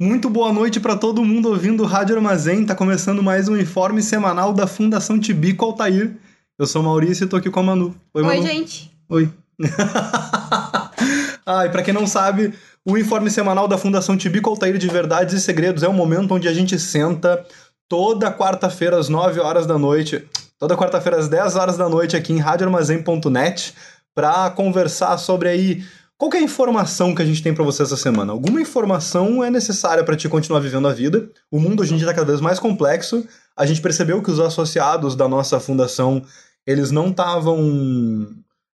Muito boa noite para todo mundo ouvindo Rádio Armazém. Tá começando mais um informe semanal da Fundação Tibico Altair. Eu sou Maurício e tô aqui com a Manu. Oi, Manu. gente. Oi. ah, e pra quem não sabe, o informe semanal da Fundação Tibico Altair de Verdades e Segredos é o momento onde a gente senta toda quarta-feira às 9 horas da noite, toda quarta-feira às 10 horas da noite aqui em radioarmazém.net para conversar sobre aí qualquer informação que a gente tem para você essa semana. Alguma informação é necessária para te continuar vivendo a vida. O mundo hoje em dia está cada vez mais complexo. A gente percebeu que os associados da nossa fundação, eles não estavam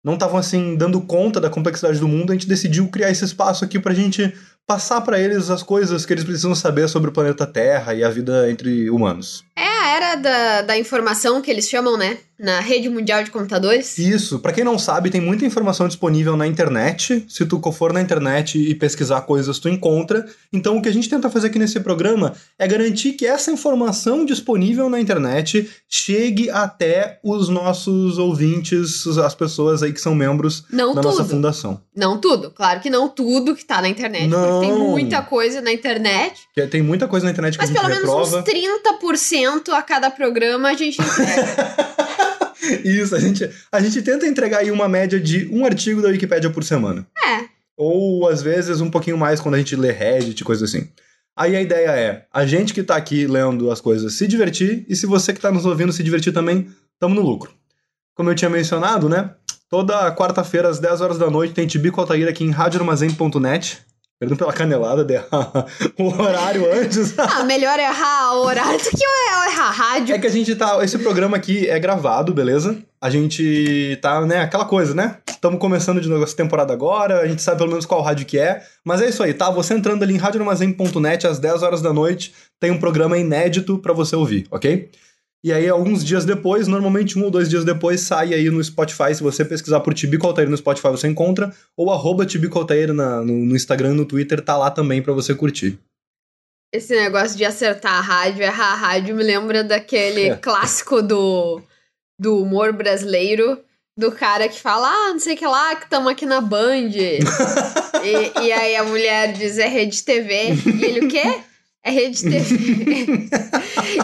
não estavam assim dando conta da complexidade do mundo. A gente decidiu criar esse espaço aqui pra gente passar para eles as coisas que eles precisam saber sobre o planeta Terra e a vida entre humanos. É a era da, da informação que eles chamam, né? Na rede mundial de computadores. Isso, para quem não sabe, tem muita informação disponível na internet. Se tu for na internet e pesquisar coisas, tu encontra. Então, o que a gente tenta fazer aqui nesse programa é garantir que essa informação disponível na internet chegue até os nossos ouvintes, as pessoas aí que são membros Não da tudo. nossa fundação. Não tudo. Claro que não tudo que tá na internet. Não. Porque tem muita coisa na internet. Que Tem muita coisa na internet que Mas a gente pelo menos reprova. uns 30% a cada programa a gente entrega. Isso, a gente, a gente tenta entregar aí uma média de um artigo da Wikipédia por semana. é. Ou às vezes um pouquinho mais quando a gente lê Reddit, coisa assim. Aí a ideia é a gente que tá aqui lendo as coisas se divertir, e se você que tá nos ouvindo se divertir também, tamo no lucro. Como eu tinha mencionado, né? Toda quarta-feira às 10 horas da noite tem Tibico Altair aqui em radioarmazém.net. Perdão pela canelada de errar o horário antes. Ah, melhor errar o horário do que errar a rádio. É que a gente tá. Esse programa aqui é gravado, beleza? A gente tá, né? Aquela coisa, né? Estamos começando de novo essa temporada agora, a gente sabe pelo menos qual rádio que é. Mas é isso aí, tá? Você entrando ali em radioarmazém.net às 10 horas da noite, tem um programa inédito pra você ouvir, ok? E aí, alguns dias depois, normalmente um ou dois dias depois, sai aí no Spotify. Se você pesquisar por Tibico Altair no Spotify, você encontra. Ou arroba Tibico Altair na- no, no Instagram e no Twitter, tá lá também pra você curtir. Esse negócio de acertar a rádio, errar a rádio, me lembra daquele É. clássico do, do humor brasileiro, do cara que fala, ah, não sei o que lá, que estamos aqui na Band. e, e aí a mulher diz, é rede TV. E ele, o quê? É rede TV.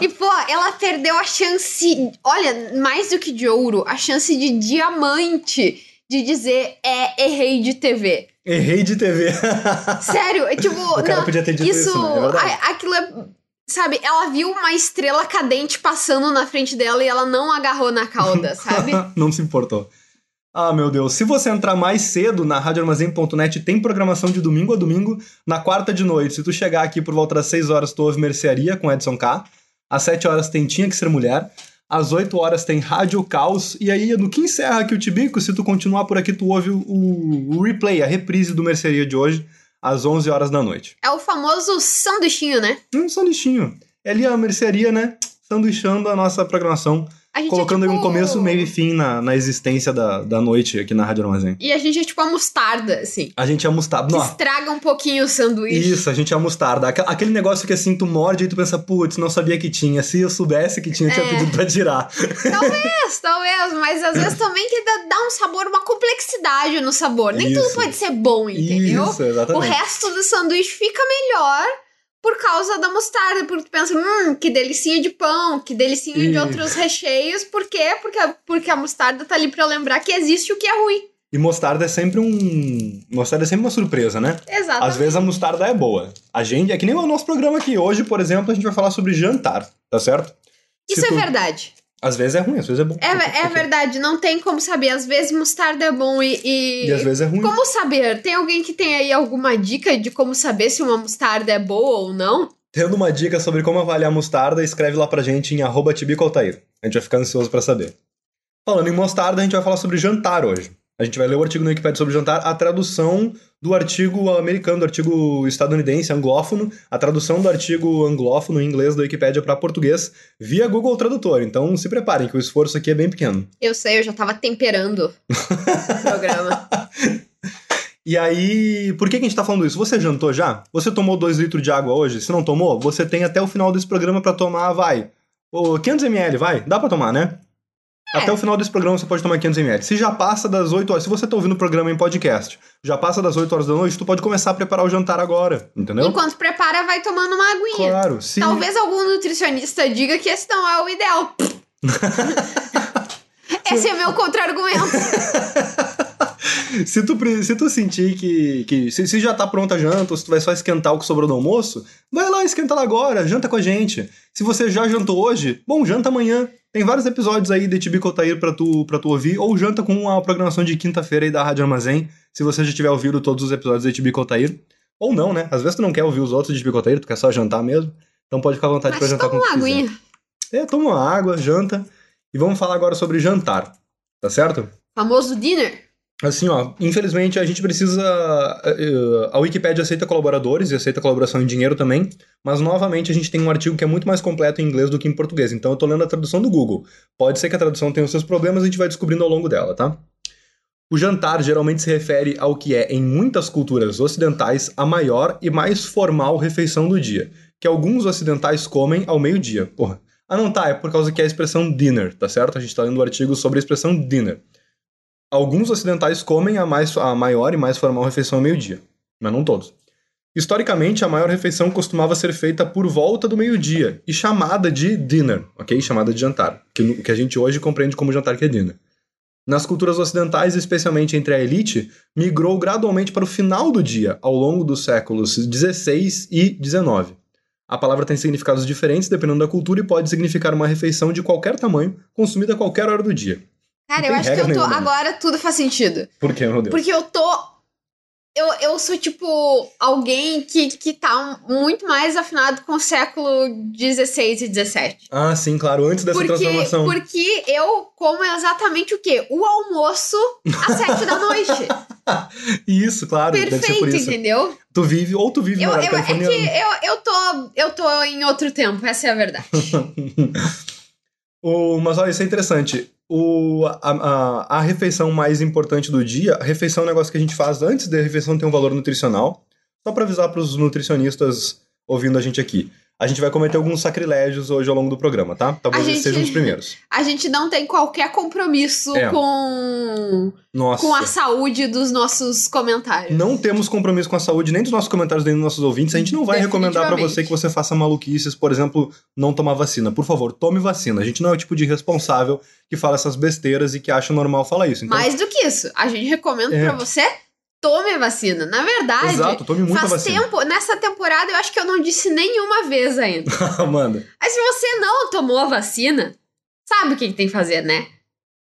e, pô, ela perdeu a chance, olha, mais do que de ouro, a chance de diamante de dizer, é, errei de TV. Errei de TV. Sério, é tipo, o cara não, podia ter dito isso, isso, né? É aquilo é. Sabe, ela viu uma estrela cadente passando na frente dela e ela não agarrou na cauda, sabe? não se importou. Ah, meu Deus. Se você entrar mais cedo na radioarmazém.net, tem programação de domingo a domingo. Na quarta de noite, se tu chegar aqui por volta das 6 horas, tu ouve Mercearia com Edson K. Às 7 horas tem Tinha Que Ser Mulher. Às 8 horas tem Rádio Caos. E aí, no que encerra aqui o Tibico, se tu continuar por aqui, tu ouve o, o replay, a reprise do Mercearia de hoje, às 11 horas da noite. É o famoso sanduichinho, né? Um sanduichinho. É ali a Mercearia, né? Sanduichando a nossa programação. A gente colocando é aí tipo... um começo, meio e fim na, na existência da, da noite aqui na Rádio Armazém. E a gente é tipo a mostarda, assim. A gente é mostarda. Que Não, estraga um pouquinho o sanduíche. isso, a gente é mostarda. Aqu- Aquele negócio que assim, tu morde e tu pensa, putz, não sabia que tinha. Se eu soubesse que tinha, eu tinha É. pedido pra tirar. Talvez, talvez, mas às vezes também que dá, um sabor, uma complexidade no sabor. Nem tudo Isso. pode ser bom, entendeu? Isso, O exatamente. resto do sanduíche fica melhor por causa da mostarda, porque tu pensa, hum, que delicinha de pão, que delicinha de Ih. outros recheios. Por quê? Porque, porque a mostarda tá ali pra lembrar que existe o que é ruim. E mostarda é sempre um. Mostarda é sempre uma surpresa, né? Exato. Às vezes a mostarda é boa. A gente, é que nem o nosso programa aqui. Hoje, por exemplo, a gente vai falar sobre jantar, tá certo? Isso é tu- verdade. Às vezes é ruim, às vezes é bom. É, é verdade, não tem como saber. Às vezes mostarda é bom e. e- E às vezes é ruim. Como saber? Tem alguém que tem aí alguma dica de como saber se uma mostarda é boa ou não? Tendo uma dica sobre como avaliar mostarda, escreve lá pra gente em arroba tibicoaltair. A gente vai ficar ansioso pra saber. Falando em mostarda, a gente vai falar sobre jantar hoje. A gente vai ler o artigo no Wikipedia sobre jantar, a tradução do artigo americano, do artigo estadunidense, anglófono, a tradução do artigo anglófono em inglês da Wikipedia para português via Google Tradutor. Então se preparem que o esforço aqui é bem pequeno. Eu sei, eu já tava temperando o programa. E aí, por que, que a gente tá falando isso? Você jantou já? Você tomou 2 litros de água hoje? Se não tomou, você tem até o final desse programa para tomar, vai. Ô, 500ml, vai? Dá pra tomar, né? É. Até o final desse programa você pode tomar 500ml. Se já passa das 8 horas, se você tá ouvindo o programa em podcast, já passa das 8 horas da noite, tu pode começar a preparar o jantar agora, entendeu? Enquanto prepara, vai tomando uma aguinha. Claro, se... Talvez algum nutricionista diga que esse não é o ideal. Esse é meu contra-argumento. se, tu, se tu sentir que, que se, se já tá pronta a janta, ou se tu vai só esquentar o que sobrou do almoço, vai lá, esquenta lá agora, janta com a gente. Se você já jantou hoje, bom, janta amanhã. Tem vários episódios aí de Tibico Altair pra tu, pra tu ouvir, ou janta com a programação de quinta-feira aí da Rádio Armazém, se você já tiver ouvido todos os episódios de Tibico Altair. Ou não, né? Às vezes tu não quer ouvir os outros de Tibico Altair, tu quer só jantar mesmo. Então pode ficar à vontade pra Mas jantar toma com uma quiser. aguinha. É, toma uma água, janta. E vamos falar agora sobre jantar, tá certo? Famoso dinner. Assim, ó, infelizmente a gente precisa. eh, A Wikipédia aceita colaboradores e aceita colaboração em dinheiro também, mas novamente a gente tem um artigo que é muito mais completo em inglês do que em português, então eu tô lendo a tradução do Google. Pode ser que a tradução tenha os seus problemas, a gente vai descobrindo ao longo dela, tá? O jantar geralmente se refere ao que é, em muitas culturas ocidentais, a maior e mais formal refeição do dia, que alguns ocidentais comem ao meio-dia. Porra. Ah, não, tá, é por causa que é a expressão dinner, tá certo? A gente tá lendo o artigo sobre a expressão dinner. Alguns ocidentais comem a, mais, a maior e mais formal refeição ao meio-dia, mas não todos. Historicamente, a maior refeição costumava ser feita por volta do meio-dia e chamada de dinner, ok? Chamada de jantar, que, que a gente hoje compreende como jantar que é dinner. Nas culturas ocidentais, especialmente entre a elite, migrou gradualmente para o final do dia, ao longo dos séculos XVI e XIX. A palavra tem significados diferentes dependendo da cultura e pode significar uma refeição de qualquer tamanho, consumida a qualquer hora do dia. Cara, eu acho que eu tô. nenhuma. Agora tudo faz sentido. Por quê, meu Deus? Porque eu tô. Eu, eu sou, tipo, alguém que, que tá muito mais afinado com o século XVI e XVII. Ah, sim, claro, antes dessa Porque, transformação. porque eu como exatamente o quê? O almoço às sete da noite. Isso, claro, Perfeito, isso. entendeu? Tu vive, ou tu vive Eu, no eu, é que eu, eu, tô, eu tô em outro tempo, essa é a verdade. o, mas olha, isso é interessante. O, a, a, a refeição mais importante do dia, a refeição é um negócio que a gente faz antes da refeição ter um valor nutricional. Só pra avisar pros nutricionistas ouvindo a gente aqui. A gente vai cometer alguns sacrilégios hoje ao longo do programa, tá? Talvez gente- sejam os primeiros. A gente não tem qualquer compromisso É. com, Nossa. com a saúde dos nossos comentários. Não temos compromisso com a saúde nem dos nossos comentários nem dos nossos ouvintes. A gente não vai recomendar pra Definitivamente. você que você faça maluquices, por exemplo, não tomar vacina. Por favor, tome vacina. A gente não é o tipo de responsável que fala essas besteiras e que acha normal falar isso. Então, Mais do que isso, a gente recomenda É. pra você tome a vacina. Na verdade, exato, tome muita faz vacina. tempo, nessa temporada eu acho que eu não disse nenhuma vez ainda. Amanda. Mas se você não tomou a vacina, sabe o que, que tem que fazer, né?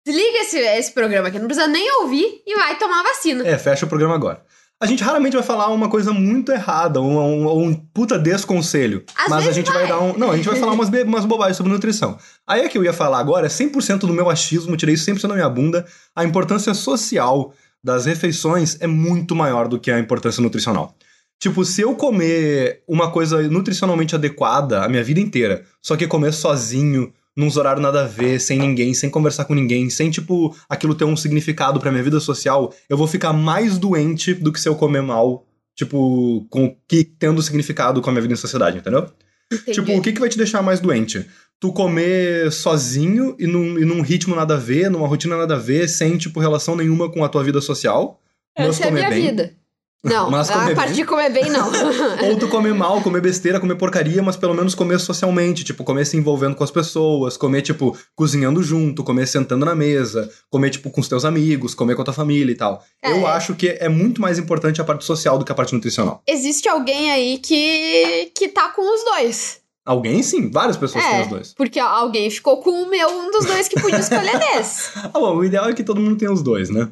Desliga esse, esse programa aqui, não precisa nem ouvir e vai tomar a vacina. É, fecha o programa agora. A gente raramente vai falar uma coisa muito errada, um, um, um puta desconselho. Às mas a gente vai. vai. dar um. Não, a gente vai falar umas, umas bobagens sobre nutrição. Aí é que eu ia falar agora, é 100% do meu achismo, tirei isso 100% da minha bunda. A importância social das refeições é muito maior do que a importância nutricional. Tipo, se eu comer uma coisa nutricionalmente adequada a minha vida inteira, só que comer sozinho, num horários nada a ver, sem ninguém, sem conversar com ninguém, sem, tipo, aquilo ter um significado pra minha vida social, eu vou ficar mais doente do que se eu comer mal, tipo, com que tendo significado com a minha vida em sociedade, entendeu? Entendi. Tipo, o que, que vai te deixar mais doente? Tu comer sozinho e num, e num ritmo nada a ver, numa rotina nada a ver, sem, tipo, relação nenhuma com a tua vida social. mas Essa é a minha bem. vida. Não, Mas a parte bem. de comer bem, não. Ou tu comer mal, comer besteira, comer porcaria, mas pelo menos comer socialmente. Tipo, comer se envolvendo com as pessoas, comer, tipo, cozinhando junto, comer sentando na mesa, comer, tipo, com os teus amigos, comer com a tua família e tal. É. Eu acho que é muito mais importante a parte social do que a parte nutricional. Existe alguém aí que, que tá com os dois. Alguém sim, várias pessoas têm É, os dois. porque alguém ficou com o meu, um dos dois que podia escolher desse. Ah, bom, o ideal é que todo mundo tenha os dois, né?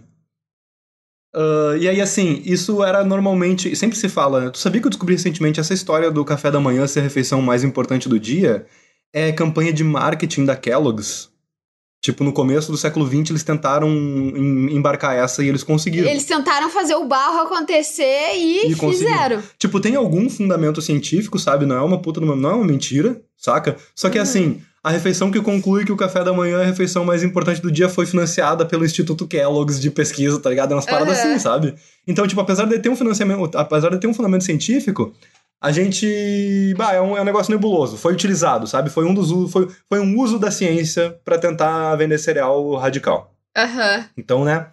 Ah, e aí, assim, isso era normalmente. Sempre se fala, né? Tu sabia que eu descobri recentemente essa história do café da manhã ser a refeição mais importante do dia? É campanha de marketing da Kellogg's. Tipo, no começo do século XX, eles tentaram em- embarcar essa e eles conseguiram. Eles tentaram fazer o barro acontecer e, E fizeram. Tipo, tem algum fundamento científico, sabe? Não é uma puta, não é uma mentira, saca? Só que Uhum. assim, a refeição que conclui que o café da manhã é a refeição mais importante do dia foi financiada pelo Instituto Kellogg's de pesquisa, tá ligado? É umas paradas Aham. assim, sabe? Então, tipo, apesar de ter um financiamento, apesar de ter um fundamento científico, a gente. Bah, é um, é um negócio nebuloso. Foi utilizado, sabe? Foi um dos. Foi, foi um uso da ciência pra tentar vender cereal radical. Aham. Então, né?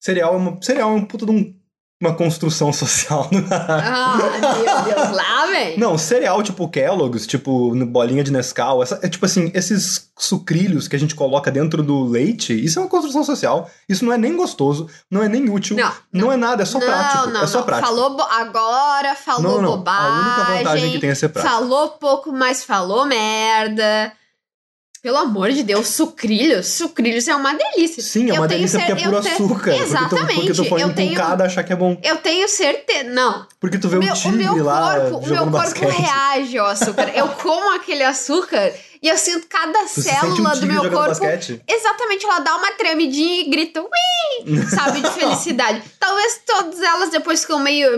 Cereal é uma, cereal é um puta de um- uma construção social. Ah, meu Deus, lá, velho. Não, cereal tipo Kellogg's, tipo bolinha de Nescau, essa, é tipo assim, esses sucrilhos que a gente coloca dentro do leite, isso é uma construção social. Isso não é nem gostoso, não é nem útil, Não, não, é nada, é só não, prático. não, é só não. prático. Falou agora, falou não, não, bobagem. a única vantagem que tem é ser prático. Falou pouco, mas falou merda. Pelo amor de Deus, sucrilhos. Sucrilhos é uma delícia. Sim, é Eu uma tenho delícia cer- porque é puro te- açúcar. Porque tu, porque tu Exatamente, põe eu um tenho- cada achar que é bom. Eu tenho certeza. Não. Porque tu vê O o meu, o tigre meu lá corpo, o meu corpo basquete. reage ao açúcar. Eu como aquele açúcar e eu sinto cada Tu sente um célula do meu corpo basquete. Exatamente, ela dá uma tremidinha e grita, ui, sabe, de felicidade. Talvez todas elas depois ficam meio,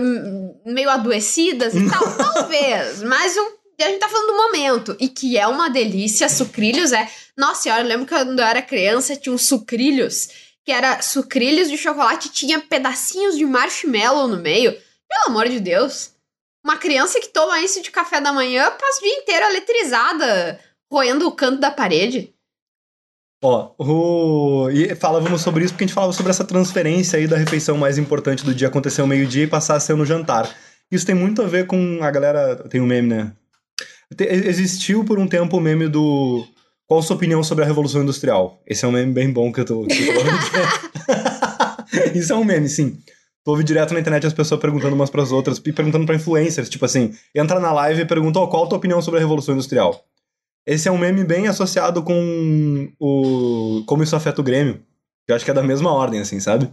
meio adoecidas e tal, talvez, mas o, a gente tá falando do momento, e que é uma delícia, sucrilhos é... Nossa senhora, eu lembro que quando eu era criança tinha uns sucrilhos, que era sucrilhos de chocolate tinha pedacinhos de marshmallow no meio. Pelo amor de Deus. Uma criança que toma isso de café da manhã passa o dia inteiro eletrizada, roendo o canto da parede. Ó, o... e falávamos sobre isso porque a gente falava sobre essa transferência aí da refeição mais importante do dia acontecer ao meio-dia e passar a ser no jantar. Isso tem muito a ver com a galera. Tem um meme, né? Existiu por um tempo o meme do. Qual a sua opinião sobre a Revolução Industrial? Esse é um meme bem bom que eu tô. que eu tô. Isso é um meme, sim. Tu ouve direto na internet as pessoas perguntando umas pras outras e perguntando pra influencers. Tipo assim, entra na live e pergunta: ó, qual a tua opinião sobre a Revolução Industrial? Esse é um meme bem associado com o como isso afeta o Grêmio. Eu acho que é da mesma ordem, assim, sabe?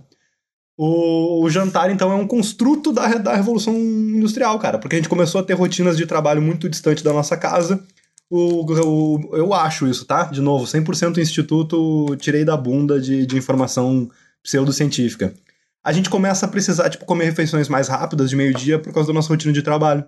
O, o jantar, então, é um construto da, da Revolução Industrial, cara. Porque a gente começou a ter rotinas de trabalho muito distantes da nossa casa. O, o- eu acho isso, tá? De novo, 100% instituto, tirei da bunda de, de informação pseudocientífica. A gente começa a precisar, tipo, comer refeições mais rápidas de meio-dia por causa da nossa rotina de trabalho.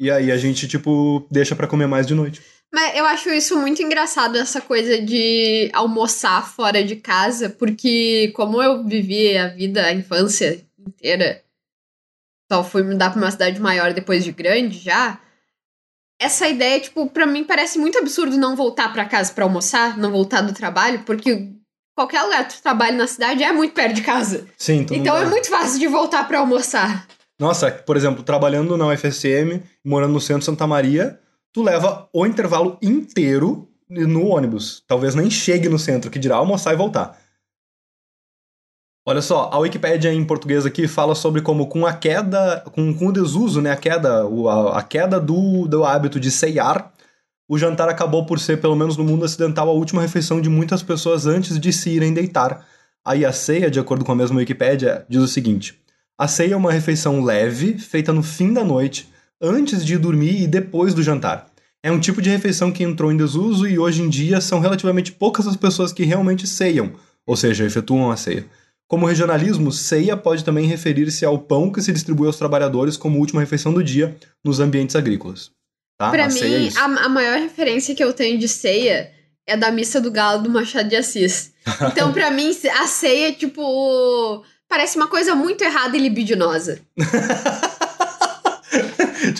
E aí a gente, tipo, deixa pra comer mais de noite. Mas eu acho isso muito engraçado, essa coisa de almoçar fora de casa, porque como eu vivi a vida, a infância inteira, só fui mudar pra uma cidade maior depois de grande já, essa ideia, tipo, pra mim parece muito absurdo não voltar pra casa pra almoçar, não voltar do trabalho, porque qualquer lugar que tu trabalha na cidade é muito perto de casa. Sim, então é muito fácil de voltar pra almoçar. Nossa, por exemplo, trabalhando na UFSM, morando no centro de Santa Maria, tu leva o intervalo inteiro no ônibus. Talvez nem chegue no centro, que dirá almoçar e voltar. Olha só, a Wikipédia em português aqui fala sobre como com a queda, com, com o desuso, né, a queda, a, a queda do, do hábito de ceiar, o jantar acabou por ser, pelo menos no mundo ocidental, a última refeição de muitas pessoas antes de se irem deitar. Aí a ceia, de acordo com a mesma Wikipédia, diz o seguinte: a ceia é uma refeição leve, feita no fim da noite, antes de dormir e depois do jantar. É um tipo de refeição que entrou em desuso e hoje em dia são relativamente poucas as pessoas que realmente ceiam, ou seja, efetuam a ceia. Como regionalismo, ceia pode também referir-se ao pão que se distribui aos trabalhadores como última refeição do dia nos ambientes agrícolas. Tá? Pra a ceia é mim, isso. a, a maior referência que eu tenho de ceia é da Missa do Galo do Machado de Assis. Então, pra mim, a ceia, tipo, parece uma coisa muito errada e libidinosa.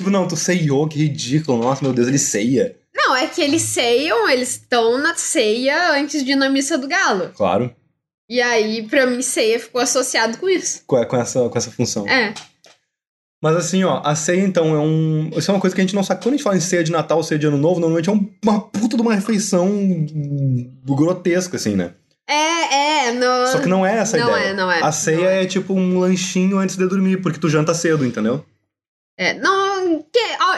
tipo, não, tu ceiou, que ridículo. Nossa, meu Deus, ele ceia. Não, é que eles ceiam, eles estão na ceia antes de ir na Missa do Galo. Claro, E aí, pra mim, ceia ficou associado com isso. com, com essa, com essa função. É. Mas assim, ó, a ceia então é um. Isso é uma coisa que a gente não sabe. Quando a gente fala em ceia de Natal, ceia de Ano Novo, normalmente é um- uma puta de uma refeição grotesca, assim, né? É, é. No... Só que não é essa a não ideia. é, não é. A ceia não é. é tipo um lanchinho antes de dormir, porque tu janta cedo, entendeu? É, não.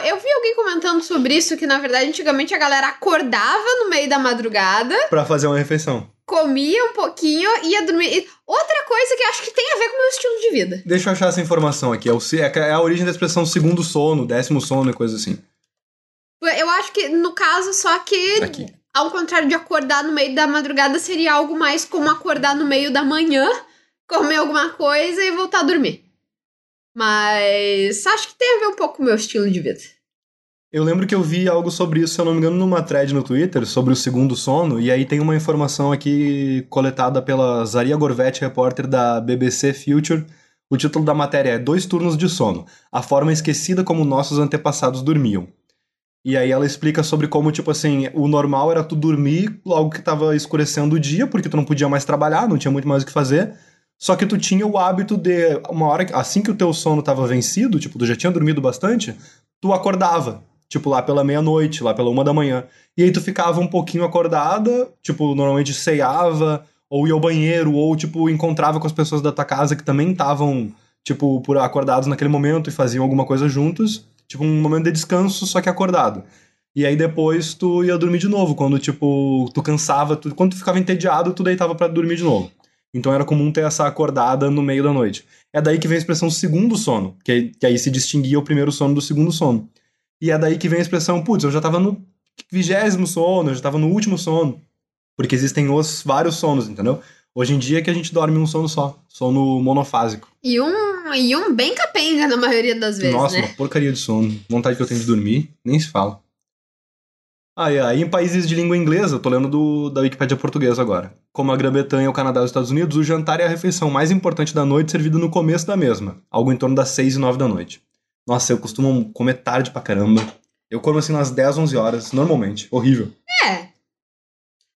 Eu vi alguém comentando sobre isso, que na verdade antigamente a galera acordava no meio da madrugada, Pra fazer uma refeição. comia um pouquinho e ia dormir. Outra coisa que eu acho que tem a ver com o meu estilo de vida. Deixa eu achar essa informação aqui. É, o, é a origem da expressão segundo sono, décimo sono e coisa assim. Eu acho que, no caso, só que Aqui. ao contrário de acordar no meio da madrugada, seria algo mais como acordar no meio da manhã, comer alguma coisa e voltar a dormir. Mas acho que tem a ver um pouco com o meu estilo de vida. Eu lembro que eu vi algo sobre isso, se eu não me engano, numa thread no Twitter, sobre o segundo sono, e aí tem uma informação aqui coletada pela Zaria Gorvetti, repórter da BBC Future. O título da matéria é Dois Turnos de Sono, a forma esquecida como nossos antepassados dormiam. E aí ela explica sobre como, tipo assim, o normal era tu dormir logo que tava escurecendo o dia, porque tu não podia mais trabalhar, não tinha muito mais o que fazer. Só que tu tinha o hábito de, uma hora, assim que o teu sono tava vencido, tipo, tu já tinha dormido bastante, tu acordava tipo, lá pela meia-noite, lá pela uma da manhã. E aí tu ficava um pouquinho acordada, tipo, normalmente ceiava, ou ia ao banheiro, ou, tipo, encontrava com as pessoas da tua casa que também estavam, tipo, por acordados naquele momento e faziam alguma coisa juntos. Tipo, um momento de descanso, só que acordado. E aí depois tu ia dormir de novo, quando, tipo, tu cansava, tu, quando tu ficava entediado, tu deitava para dormir de novo. Então era comum ter essa acordada no meio da noite. É daí que vem a expressão segundo sono, que, que aí se distinguia o primeiro sono do segundo sono. E é daí que vem a expressão, putz, eu já tava no vigésimo sono, eu já tava no último sono. Porque existem os vários sonos, entendeu? Hoje em dia é que a gente dorme um sono só, sono monofásico. E um, e um bem capenga na maioria das vezes, Nossa, né? uma porcaria de sono. Vontade que eu tenho de dormir, nem se fala. Ah, e aí em países de língua inglesa, eu tô lendo do, da Wikipédia portuguesa agora. Como a Grã-Bretanha, o Canadá e os Estados Unidos, o jantar é a refeição mais importante da noite, servida no começo da mesma, algo em torno das 6 e 9 da noite. Nossa, eu costumo comer tarde pra caramba. Eu como assim umas 10, 11 horas, normalmente. Horrível. É.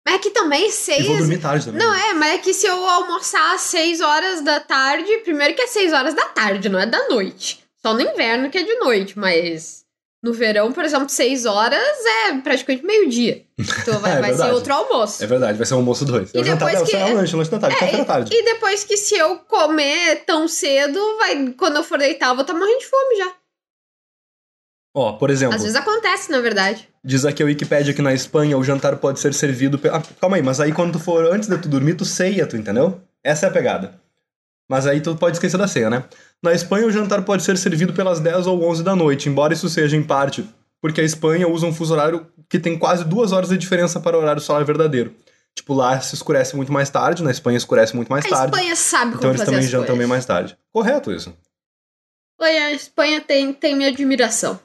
Mas é que também E seis. vou dormir tarde também. Não, é, mas é que se eu almoçar às 6 horas da tarde, primeiro que é 6 horas da tarde, não é da noite. Só no inverno que é de noite, mas no verão, por exemplo, 6 horas é praticamente meio-dia. Então vai, É vai ser outro almoço. É verdade, vai ser um almoço dois. E É jantar, depois é, que- é o lanche, o lanche da tarde, café da tarde. E depois que se eu comer tão cedo, vai, quando eu for deitar, eu vou estar morrendo de fome já. Ó, por exemplo, Às vezes acontece, na verdade. diz aqui a Wikipédia que na Espanha o jantar pode ser servido... pe- Ah, calma aí, mas aí quando tu for antes de tu dormir, tu ceia, tu entendeu? Essa é a pegada. Mas aí tu pode esquecer da ceia, né? Na Espanha o jantar pode ser servido pelas 10 ou 11 da noite, embora isso seja em parte porque a Espanha usa um fuso horário que tem quase duas horas de diferença para o horário solar verdadeiro. Tipo, lá se escurece muito mais tarde, na Espanha escurece muito mais A tarde. Espanha sabe Então eles também jantam bem mais tarde. Correto isso. Espanha- A Espanha tem, tem minha admiração.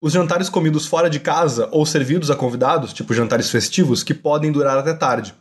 Os jantares comidos fora de casa ou servidos a convidados, tipo jantares festivos, que podem durar até tarde.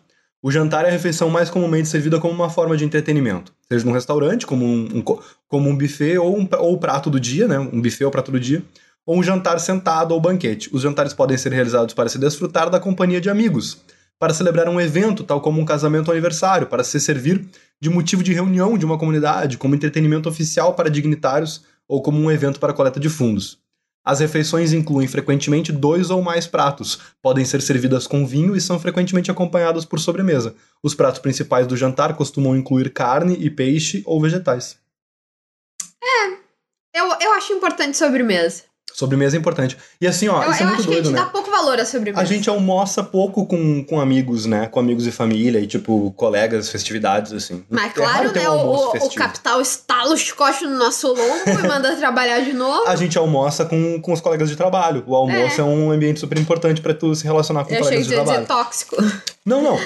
O jantar é a refeição mais comumente servida como uma forma de entretenimento, seja num restaurante, como um, um co- como um buffet ou um ou prato do dia, né? Um buffet ou prato do dia, ou um jantar sentado ou banquete. Os jantares podem ser realizados para se desfrutar da companhia de amigos, para celebrar um evento, tal como um casamento ou aniversário, para se servir de motivo de reunião de uma comunidade, como entretenimento oficial para dignitários ou como um evento para coleta de fundos. As refeições incluem frequentemente dois ou mais pratos, podem ser servidas com vinho e são frequentemente acompanhadas por sobremesa. Os pratos principais do jantar costumam incluir carne e peixe ou vegetais. Eu, eu acho importante sobremesa. Sobremesa é importante. E assim, ó, eu isso é eu muito acho que a doido, gente né? dá pouco valor à sobremesa. A gente almoça pouco com, com amigos, né? Com amigos e família e, tipo, colegas, festividades, assim. Mas É claro, né? um o, o, capital estala o chicote no nosso lombo e manda trabalhar de novo. A gente almoça com, com os colegas de trabalho. O almoço é, um ambiente super importante pra tu se relacionar com Eu achei colegas que de você ia trabalho. dizer tóxico. Não, não.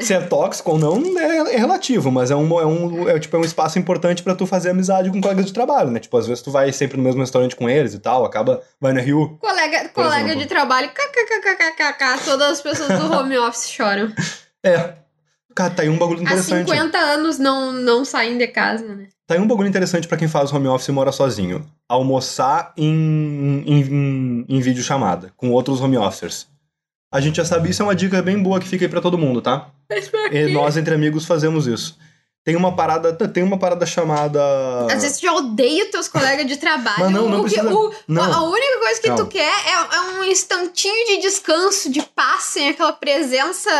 Se é tóxico ou não, é, é relativo, mas é um, é um, é, tipo, é um espaço importante pra tu fazer amizade com colegas de trabalho, né? Tipo, às vezes tu vai sempre no mesmo restaurante com eles e tal, acaba, vai no Rio. Colega, colega exemplo. de trabalho, kkkkk, todas as pessoas do home office choram. É. Cara, tá aí um bagulho Há interessante. 50 anos não, não saem de casa, né? Tá aí um bagulho interessante pra quem faz home office e mora sozinho. Almoçar em, em, em, em videochamada, com outros home officers. A gente já sabe, isso é uma dica bem boa que fica aí pra todo mundo, tá? E nós, entre amigos, fazemos isso. Tem uma parada, tem uma parada chamada... Às vezes tu já odeia teus colegas de trabalho. Mas não, não o precisa- o- não. A única coisa que Calma. tu quer é, é um instantinho de descanso, de paz, sem aquela presença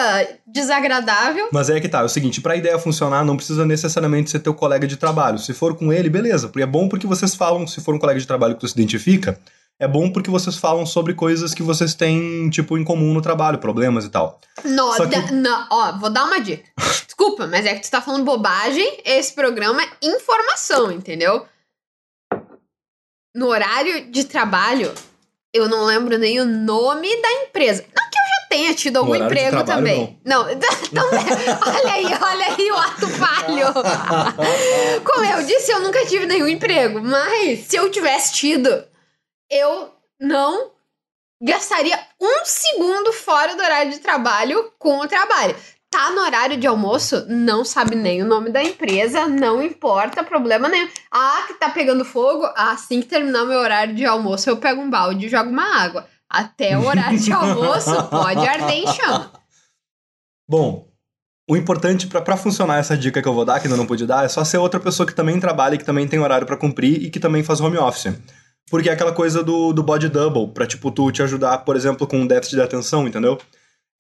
desagradável. Mas é que tá, é o seguinte, pra ideia funcionar, não precisa necessariamente ser teu colega de trabalho. Se for com ele, beleza. Porque é bom porque vocês falam, se for um colega de trabalho que tu se identifica, é bom porque vocês falam sobre coisas que vocês têm, tipo, em comum no trabalho, problemas e tal. Não, que- da- não, ó, vou dar uma dica. Desculpa, mas é que tu tá falando bobagem. Esse programa é informação, entendeu? No horário de trabalho, eu não lembro nem o nome da empresa. Não que eu já tenha tido algum emprego trabalho, também. Não, não, olha aí, olha aí o ato falho. Como eu disse, eu nunca tive nenhum emprego, mas se eu tivesse tido, eu não gastaria um segundo fora do horário de trabalho com o trabalho. Tá no horário de almoço, não sabe nem o nome da empresa, não importa, problema nenhum. Ah, que tá pegando fogo? Assim que terminar meu horário de almoço, eu pego um balde e jogo uma água. Até o horário de almoço, pode arder em chama. Bom, o importante pra funcionar essa dica que eu vou dar, que ainda não pude dar, é só ser outra pessoa que também trabalha, e que também tem horário pra cumprir e que também faz home office. Porque é aquela coisa do, do body double, pra, tipo, tu te ajudar, por exemplo, com um déficit de atenção, entendeu?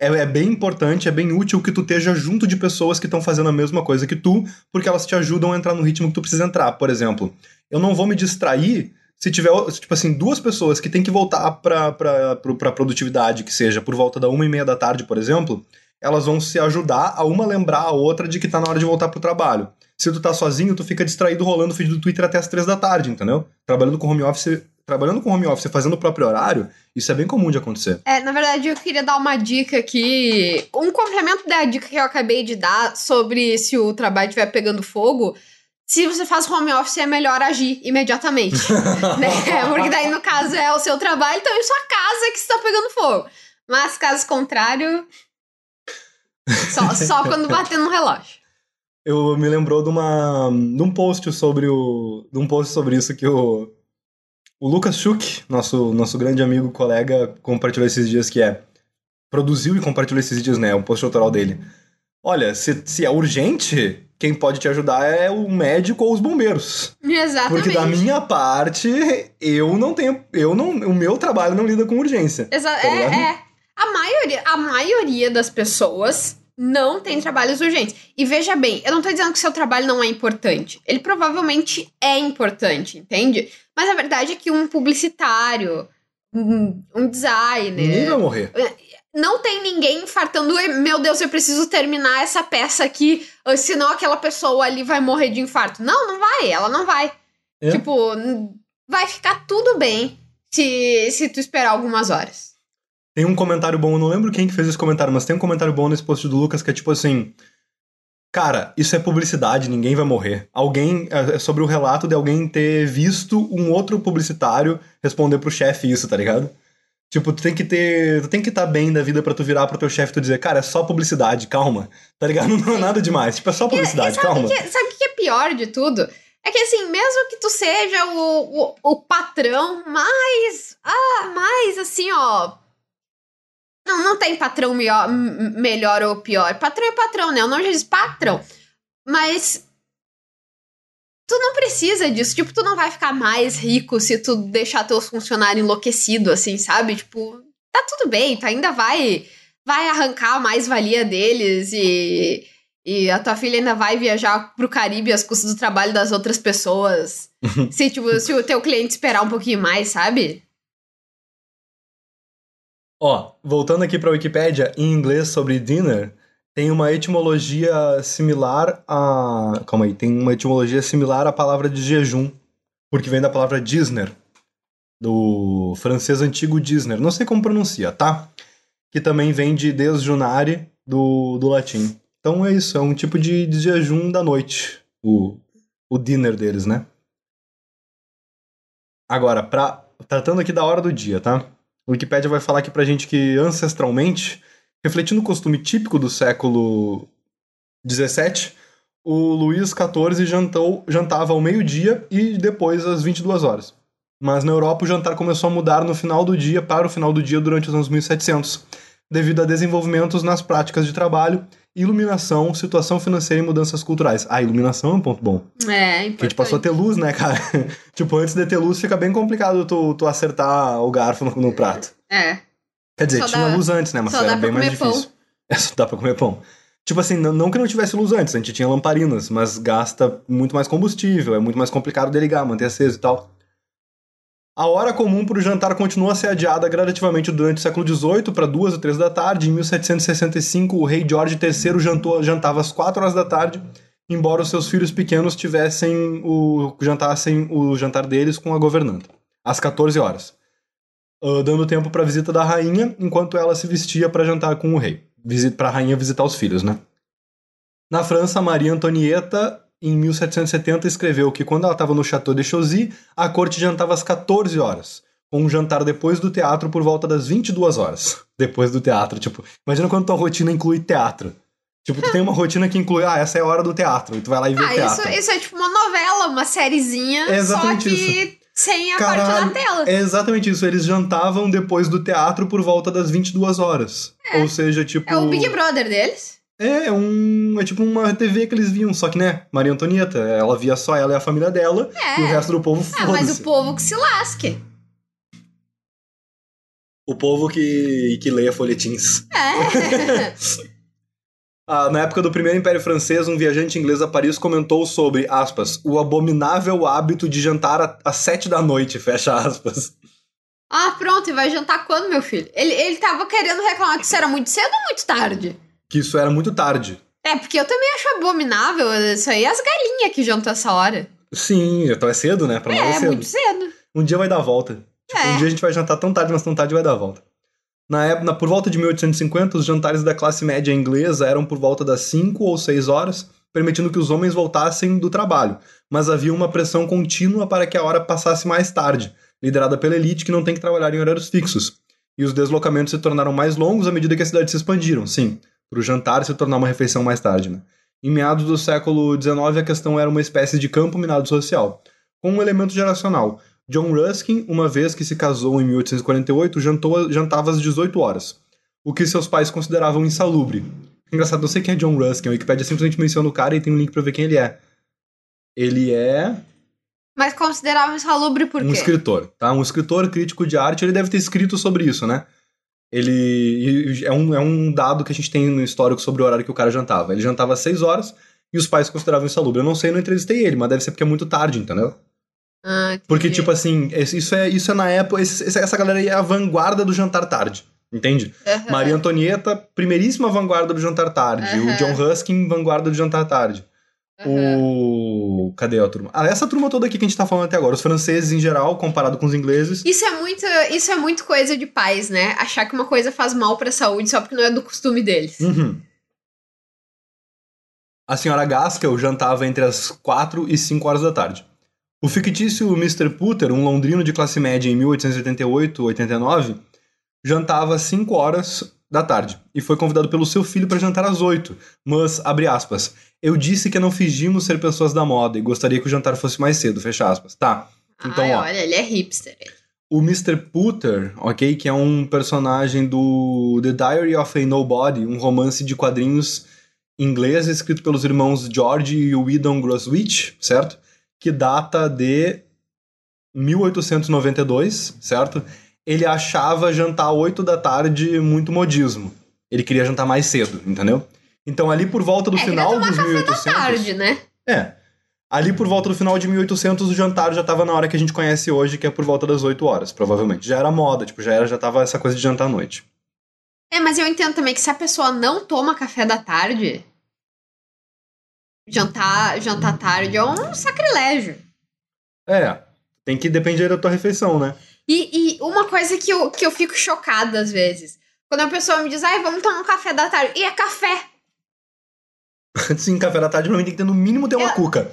É, é bem importante, é bem útil que tu esteja junto de pessoas que estão fazendo a mesma coisa que tu, porque elas te ajudam a entrar no ritmo que tu precisa entrar. Por exemplo, eu não vou me distrair se tiver, tipo assim, duas pessoas que têm que voltar pra, pra, pro- pra produtividade, que seja por volta da uma e meia da tarde, por exemplo, elas vão se ajudar a uma lembrar a outra de que tá na hora de voltar pro trabalho. Se tu tá sozinho, tu fica distraído rolando o feed do Twitter até as três da tarde, entendeu? Trabalhando com home office, trabalhando com home office, fazendo o próprio horário, isso é bem comum de acontecer. É, na verdade, eu queria dar uma dica aqui. Um complemento da dica que eu acabei de dar sobre se o trabalho estiver pegando fogo. Se você faz home office, é melhor agir imediatamente. né? Porque daí, no caso, é o seu trabalho, então é sua casa que está pegando fogo. Mas, caso contrário. Só, só quando bater no relógio. Eu me lembrou de uma de um post sobre o de um post sobre isso que o o Lucas Schuch, nosso nosso grande amigo colega, compartilhou esses dias que é produziu e compartilhou esses dias, né, um post autoral dele. Olha, se, se é urgente, quem pode te ajudar é o médico ou os bombeiros. Exatamente. Porque da minha parte, eu não tenho, eu não, o meu trabalho não lida com urgência. Exa tá é, é. A maioria, a maioria das pessoas não tem trabalhos urgentes. E veja bem, eu não tô dizendo que seu trabalho não é importante. Ele provavelmente é importante, entende? Mas a verdade é que um publicitário, um, um designer, Ninguém vai morrer. não tem ninguém infartando. "Ei, Meu Deus, eu preciso terminar essa peça aqui, ah, senão aquela pessoa ali vai morrer de infarto. Não, não vai, ela não vai. É. Tipo, vai ficar tudo bem se, se tu esperar algumas horas. Tem um comentário bom, eu não lembro quem que fez esse comentário, mas tem um comentário bom nesse post do Lucas que é tipo assim. Cara, isso é publicidade, ninguém vai morrer. Alguém. É é sobre o relato de alguém ter visto um outro publicitário responder pro chefe isso, tá ligado? Tipo, tu tem que ter. Tu tem que estar bem da vida pra tu virar pro teu chefe e tu dizer, cara, é só publicidade, calma. Tá ligado? Não é nada demais. Tipo, é só publicidade, E sabe calma. que, sabe o que é pior de tudo? É que assim, mesmo que tu seja o, o, o patrão mais. Ah, mais assim, ó. Não, não tem patrão melhor, melhor ou pior. Patrão é patrão, né? O nome já diz patrão. Mas. Tu não precisa disso. Tipo, tu não vai ficar mais rico se tu deixar teus funcionários enlouquecidos, assim, sabe? Tipo, tá tudo bem, tu ainda vai. Vai arrancar a mais-valia deles e. E a tua filha ainda vai viajar pro Caribe às custas do trabalho das outras pessoas. se, tipo, se o teu cliente esperar um pouquinho mais, sabe? Ó, voltando aqui pra Wikipédia, em inglês sobre dinner, tem uma etimologia similar a. Calma aí, tem uma etimologia similar à palavra de jejum, porque vem da palavra Disner, do francês antigo Disner. Não sei como pronuncia, tá? Que também vem de desjunare do, do latim. Então é isso, é um tipo de, de jejum da noite, o, o dinner deles, né? Agora, pra, tratando aqui da hora do dia, tá? O Wikipédia vai falar aqui pra gente que ancestralmente, refletindo o costume típico do século XVII, o Luís XIV jantou, jantava ao meio-dia e depois às 22 horas. Mas na Europa o jantar começou a mudar no final do dia para o final do dia durante os anos 1700, devido a desenvolvimentos nas práticas de trabalho, iluminação, situação financeira e mudanças culturais. A iluminação é um ponto bom. É, Que a gente passou a ter luz, né, cara? tipo, antes de ter luz fica bem complicado tu, tu acertar o garfo no, no prato. É. Quer dizer, Só tinha dá- luz antes, né? Mas era bem mais pão. difícil. É, só dá pra comer pão. Tipo assim, não, não que não tivesse luz antes, a gente tinha lamparinas, mas gasta muito mais combustível, é muito mais complicado de ligar, manter aceso e tal. A hora comum para o jantar continua a ser adiada gradativamente durante o século XVIII para duas ou três da tarde. Em 1765, o rei George III jantou, jantava às quatro horas da tarde, embora os seus filhos pequenos tivessem o jantassem o jantar deles com a governanta, às 14 horas. ah, dando tempo pra visita da rainha, enquanto ela se vestia pra jantar com o rei. Visita pra rainha visitar os filhos, né? Na França, Maria Antonieta, em 1770, escreveu que quando ela estava no Château de Chauzy, a corte jantava às 14 horas, com um jantar depois do teatro por volta das 22 horas. Depois do teatro, tipo, imagina quando tua rotina inclui teatro. Tipo, tu tem uma rotina que inclui, ah, essa é a hora do teatro, e tu vai lá e vê Ah, teatro. isso, isso é tipo uma novela, uma sériezinha, É só que sem a parte Caralho, da tela. É exatamente isso. Eles jantavam depois do teatro por volta das 22 horas. Ou seja, tipo. É o Big Brother deles. É, é um. É tipo uma TV que eles viam, só que, né? Maria Antonieta, ela via só ela e a família dela, É. e o resto do povo Ah, mas o povo que se lasque. O povo que, que leia folhetins. É. Ah, na época do primeiro Império Francês, um viajante inglês a Paris comentou sobre, aspas, o abominável hábito de jantar às sete da noite, fecha aspas. ah, pronto, e vai jantar quando, meu filho? Ele, ele tava querendo reclamar que isso era muito cedo ou muito tarde? Que isso era muito tarde. É, porque eu também acho abominável isso aí, as galinhas que jantam essa hora. Sim, então é cedo, né? Pra nós é, É, cedo. muito cedo. Um dia vai dar a volta. Tipo, É. um dia a gente vai jantar tão tarde, mas tão tarde vai dar a volta. Na época, por volta de 1850, os jantares da classe média inglesa eram por volta das 5 ou 6 horas, permitindo que os homens voltassem do trabalho. Mas havia uma pressão contínua para que a hora passasse mais tarde, liderada pela elite que não tem que trabalhar em horários fixos. E os deslocamentos se tornaram mais longos à medida que a cidade se expandiram, sim, para o jantar se tornar uma refeição mais tarde. Né? Em meados do século XIX, a questão era uma espécie de campo minado social, com um elemento geracional. John Ruskin, uma vez que se casou em 1848, jantou, jantava às 18 horas, o que seus pais consideravam insalubre. Engraçado, não sei quem é John Ruskin, a Wikipedia simplesmente menciona o cara e tem um link pra ver quem ele é. Ele é Mas considerava insalubre por um quê? escritor, tá? Um escritor crítico de arte, ele deve ter escrito sobre isso, né? Ele é um, é um dado que a gente tem no histórico sobre o horário que o cara jantava. Ele jantava às 6 horas e os pais consideravam insalubre. Eu não sei, não entrevistei ele, mas deve ser porque é muito tarde, entendeu? Ah. Porque, tipo assim, isso é, isso é na época. essa galera aí é a vanguarda do jantar tarde. Entende? Maria Antonieta, primeiríssima vanguarda do jantar tarde. O John Ruskin, vanguarda do jantar tarde. Aham. O. Cadê a turma? Ah, essa turma toda aqui que a gente tá falando até agora. Os franceses em geral, comparado com os ingleses. Isso é muito, isso é muito coisa de pais, né? Achar que uma coisa faz mal pra saúde só porque não é do costume deles. Uhum. A senhora Gaskell jantava entre as 4 e 5 horas da tarde. O fictício Mr. Putter, um londrino de classe média em 1888-89, jantava às 5 horas da tarde e foi convidado pelo seu filho para jantar às 8. Mas, abre aspas, eu disse que não fingimos ser pessoas da moda e gostaria que o jantar fosse mais cedo, fecha aspas. Tá. Então, Ai, ó. olha, ele é hipster. O Mr. Putter, ok? Que é um personagem do The Diary of a Nobody, um romance de quadrinhos inglês escrito pelos irmãos George e Whedon Grosswich, certo? Que data de 1892, certo? Ele achava jantar 8 da tarde muito modismo. Ele queria jantar mais cedo, entendeu? Então ali por volta do É, final dos café da 1800... Tarde, né? É. Ali por volta do final de 1800, o jantar já tava na hora que a gente conhece hoje, que é por volta das 8 horas, provavelmente. Já era moda, tipo, já, era, já tava essa coisa de jantar à noite. É, mas eu entendo também que se a pessoa não toma café da tarde, jantar, jantar tarde é um sacrilégio. É, tem que depender da tua refeição, né? E, e uma coisa que eu, que eu fico chocada às vezes, quando a pessoa me diz, ai, vamos tomar um café da tarde, e é café. Sim, café da tarde, pra mim tem que ter no mínimo ter uma Eu- cuca.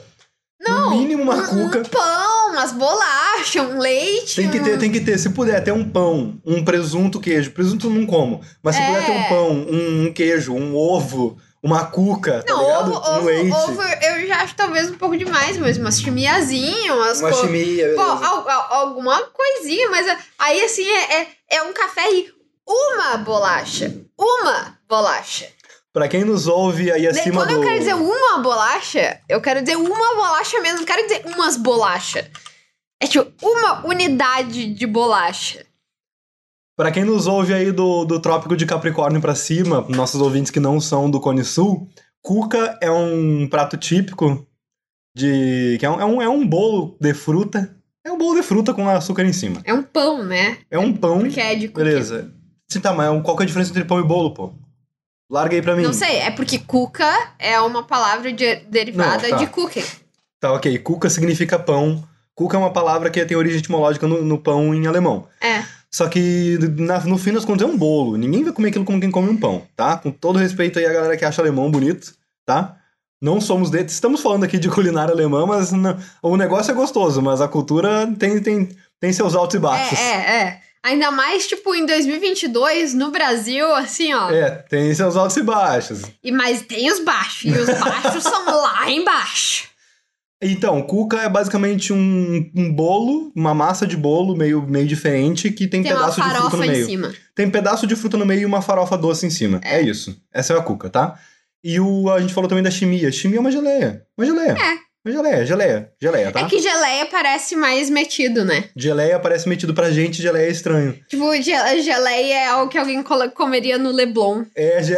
Não, No mínimo uma um, cuca. um pão, umas bolachas, um leite. Tem que ter, tem que ter. Se puder, ter um pão, um presunto, queijo. Presunto não como. Mas se É. puder ter um pão, um, um queijo, um ovo, uma cuca, tá Não, ligado? ovo, um ovo, leite. ovo eu já acho talvez um pouco demais, mas umas chimiazinhas, umas uma co- chimia, Pô, al- al- alguma coisinha, mas é- aí assim é, é, é um café e uma bolacha. Uma bolacha. Pra quem nos ouve aí acima Quando do... eu quero dizer uma bolacha, eu quero dizer uma bolacha mesmo, não quero dizer umas bolachas. É tipo uma unidade de bolacha. Pra quem nos ouve aí do, do Trópico de Capricórnio pra cima, nossos ouvintes que não são do Cone Sul, cuca é um prato típico de. que é um, é um, é um bolo de fruta. É um bolo de fruta com açúcar em cima. É um pão, né? É um pão. Porque é de cookie. Beleza. Sim, tá, mas qual que é a diferença entre pão e bolo, pô? Larga aí pra mim. Não sei, é porque cuca é uma palavra de- derivada Não, tá. de cookie. Tá, ok. Cuca significa pão. Cuca é uma palavra que tem origem etimológica no, no pão em alemão. É. Só que na- no fim das contas é um bolo. Ninguém vai comer aquilo como quem come um pão, tá? Com todo respeito aí a galera que acha alemão bonito, tá? Não somos de... Estamos falando aqui de culinária alemã, mas não- o negócio é gostoso, mas a cultura tem, tem, tem seus altos e baixos. É, é, é. Ainda mais, tipo, em 2022, no Brasil, assim, ó. É, tem seus altos e baixos. E, mas tem os baixos. E os baixos são lá embaixo. Então, cuca é basicamente um, um bolo, uma massa de bolo meio, meio diferente que tem, Tem pedaço de fruta farofa no em meio. cima. Tem pedaço de fruta no meio e uma farofa doce em cima. É, isso. Essa é a cuca, tá? E o, a gente falou também da chimia. Chimia é uma geleia. Uma geleia. É. Geleia, geleia, geleia, tá? É que geleia parece mais metido, né? Geleia parece metido pra gente, geleia é estranho. Tipo, ge- geleia é algo que alguém comeria no Leblon. É, ge...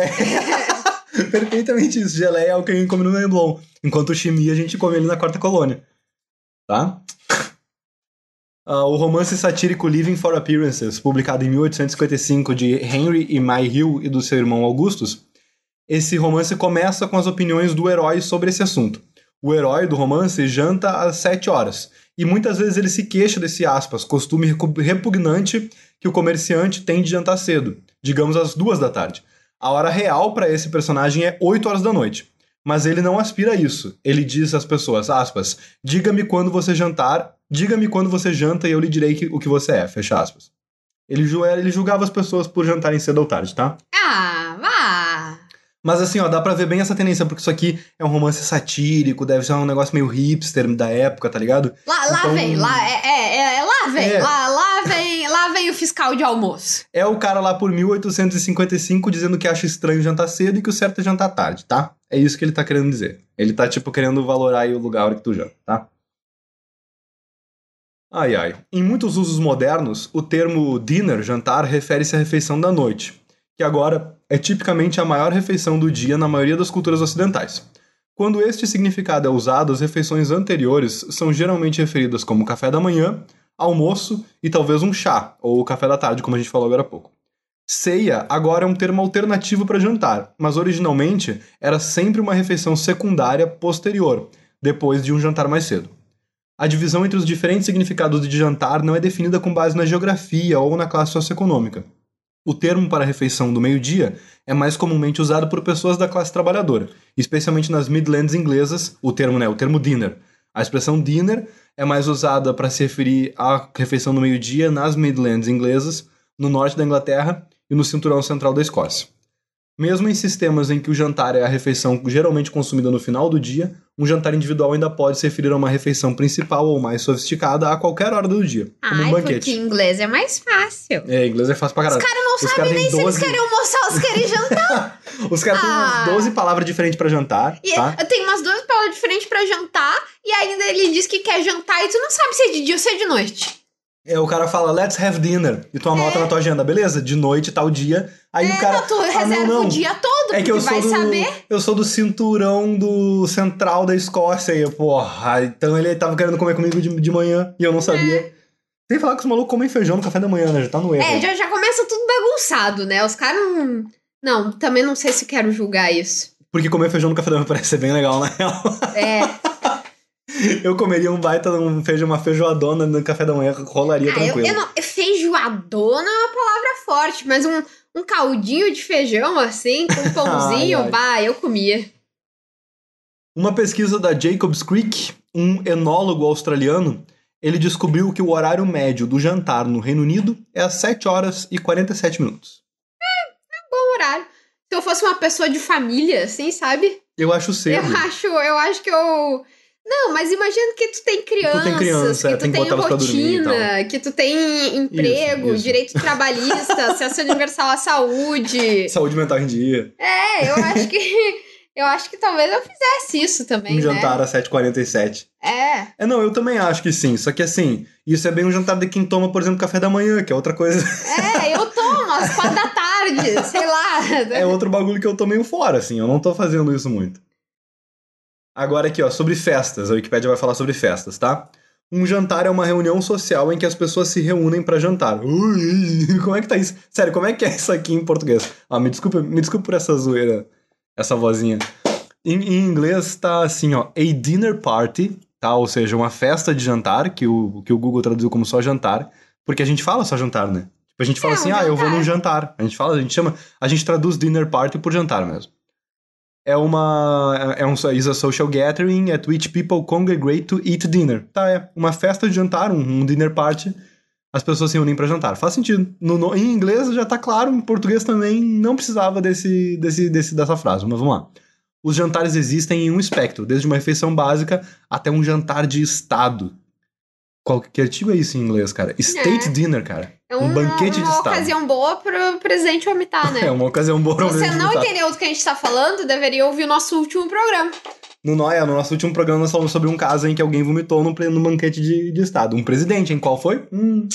Perfeitamente isso. Geleia é o que a gente come no Leblon. Enquanto chimia a gente come ele na quarta colônia. Tá? Ah, o romance satírico Living for Appearances, publicado em 1855 de Henry e May Hill e do seu irmão Augustus, esse romance começa com as opiniões do herói sobre esse assunto. O herói do romance janta às 7 horas, e muitas vezes ele se queixa desse aspas, costume repugnante que o comerciante tem de jantar cedo, digamos às duas da tarde. A hora real para esse personagem é 8 horas da noite. Mas ele não aspira a isso. Ele diz às pessoas, aspas, diga-me quando você jantar, diga-me quando você janta e eu lhe direi que- o que você é, fecha aspas. Ele, ele julgava as pessoas por jantarem cedo ou tarde, tá? Ah, vá! Mas assim, ó, dá pra ver bem essa tendência, porque isso aqui é um romance satírico, deve ser um negócio meio hipster da época, tá ligado? Lá, lá Então- vem, lá, é, é, é, lá vem, É. lá, lá vem, lá vem o fiscal de almoço. É o cara lá por 1855 dizendo que acha estranho jantar cedo e que o certo é jantar tarde, tá? É isso que ele tá querendo dizer. Ele tá, tipo, querendo valorar aí o lugar que tu janta, tá? Ai, ai. Em muitos usos modernos, o termo dinner, jantar, refere-se à refeição da noite, que agora é tipicamente a maior refeição do dia na maioria das culturas ocidentais. Quando este significado é usado, as refeições anteriores são geralmente referidas como café da manhã, almoço e talvez um chá, ou café da tarde, como a gente falou agora há pouco. Ceia agora é um termo alternativo para jantar, mas originalmente era sempre uma refeição secundária posterior, depois de um jantar mais cedo. A divisão entre os diferentes significados de jantar não é definida com base na geografia ou na classe socioeconômica. O termo para refeição do meio-dia é mais comumente usado por pessoas da classe trabalhadora, especialmente nas Midlands inglesas, o termo, né, o termo dinner. A expressão dinner é mais usada para se referir à refeição do meio-dia nas Midlands inglesas, no norte da Inglaterra e no cinturão central da Escócia. Mesmo em sistemas em que o jantar é a refeição geralmente consumida no final do dia, um jantar individual ainda pode se referir a uma refeição principal ou mais sofisticada a qualquer hora do dia, como um Ai, banquete. porque inglês é mais fácil. É, inglês é fácil pra caralho. Os caras não sabem caras têm nem se eles 12 querem almoçar ou se querem jantar. Os caras Ah. têm umas 12 palavras diferentes pra jantar, E tá? tem umas duas palavras diferentes pra jantar, e ainda ele diz que quer jantar e tu não sabe se é de dia ou se é de noite. É, o cara fala, let's have dinner. E tu anota na tua agenda, beleza? De noite, tal dia. Aí o cara. É. Não, tu "Ah, reserva não, não. o dia todo, É que eu sou, vai do, saber. eu sou do cinturão do central da Escócia. E eu, porra, então ele tava querendo comer comigo de, de manhã e eu não sabia. Sem falar que os malucos comem feijão no café da manhã, né? Já tá no erro. É, já, já começa tudo bagunçado, né? Os caras não. Não, também não sei se quero julgar isso. Porque comer feijão no café da manhã parece ser bem legal, na real. É. Eu comeria um baita, um feijão, uma feijoadona no café da manhã, rolaria Ah, eu, tranquilo. eu não, feijoadona é uma palavra forte, mas um, um caldinho de feijão assim, com um pãozinho, Ai, ai. bah, eu comia. Uma pesquisa da Jacobs Creek, um enólogo australiano, ele descobriu que o horário médio do jantar no Reino Unido é às 7 horas e 47 minutos. Bom horário. Se eu fosse uma pessoa de família, assim, sabe? Eu acho cedo. Eu acho, eu acho que eu. Não, mas imagina que tu tem crianças, criança, que tu tem tem rotina, que tu tem emprego, isso. direito trabalhista, acesso universal à saúde. Saúde mental em dia. É, eu acho que. Eu acho que talvez eu fizesse isso também, Um né? jantar às 7h47. É. É, não, eu também acho que sim. Só que assim, isso é bem um jantar de quem toma, por exemplo, café da manhã, que é outra coisa. É, eu tomo às quatro da tarde, sei lá. é outro bagulho que eu tô meio fora, assim. Eu não tô fazendo isso muito. Agora aqui, ó, sobre festas. A Wikipédia vai falar sobre festas, tá? Um jantar é uma reunião social em que as pessoas se reúnem pra jantar. Ui, como é que tá isso? Sério, como é que é isso aqui em português? Ah, me desculpa, me desculpa por essa zoeira, essa vozinha. Em, em inglês tá assim, ó, a dinner party, tá? Ou seja, uma festa de jantar, que o, que o Google traduziu como só jantar, porque a gente fala só jantar, né? Tipo, a gente fala É, um assim, ah, eu vou num jantar. A gente fala, a gente chama, a gente traduz dinner party por jantar mesmo. É uma. É um is a social gathering at which people congregate to eat dinner. Tá, é. Uma festa de jantar, um, um dinner party. As pessoas se unem pra jantar. Faz sentido. No, no- em inglês já tá claro, em português também não precisava desse, desse, desse, dessa frase, mas vamos lá. Os jantares existem em um espectro, desde uma refeição básica até um jantar de estado. Qual que artigo é isso em inglês, cara? State É. dinner, cara. É um uma, banquete de uma estado. ocasião boa pro presidente vomitar, né? É uma ocasião boa pra Você gente não votar. entendeu do que a gente tá falando, deveria ouvir o nosso último programa. No Noia, no nosso último programa, nós falamos sobre um caso em que alguém vomitou num banquete de, de Estado. Um presidente, em qual foi? Hum.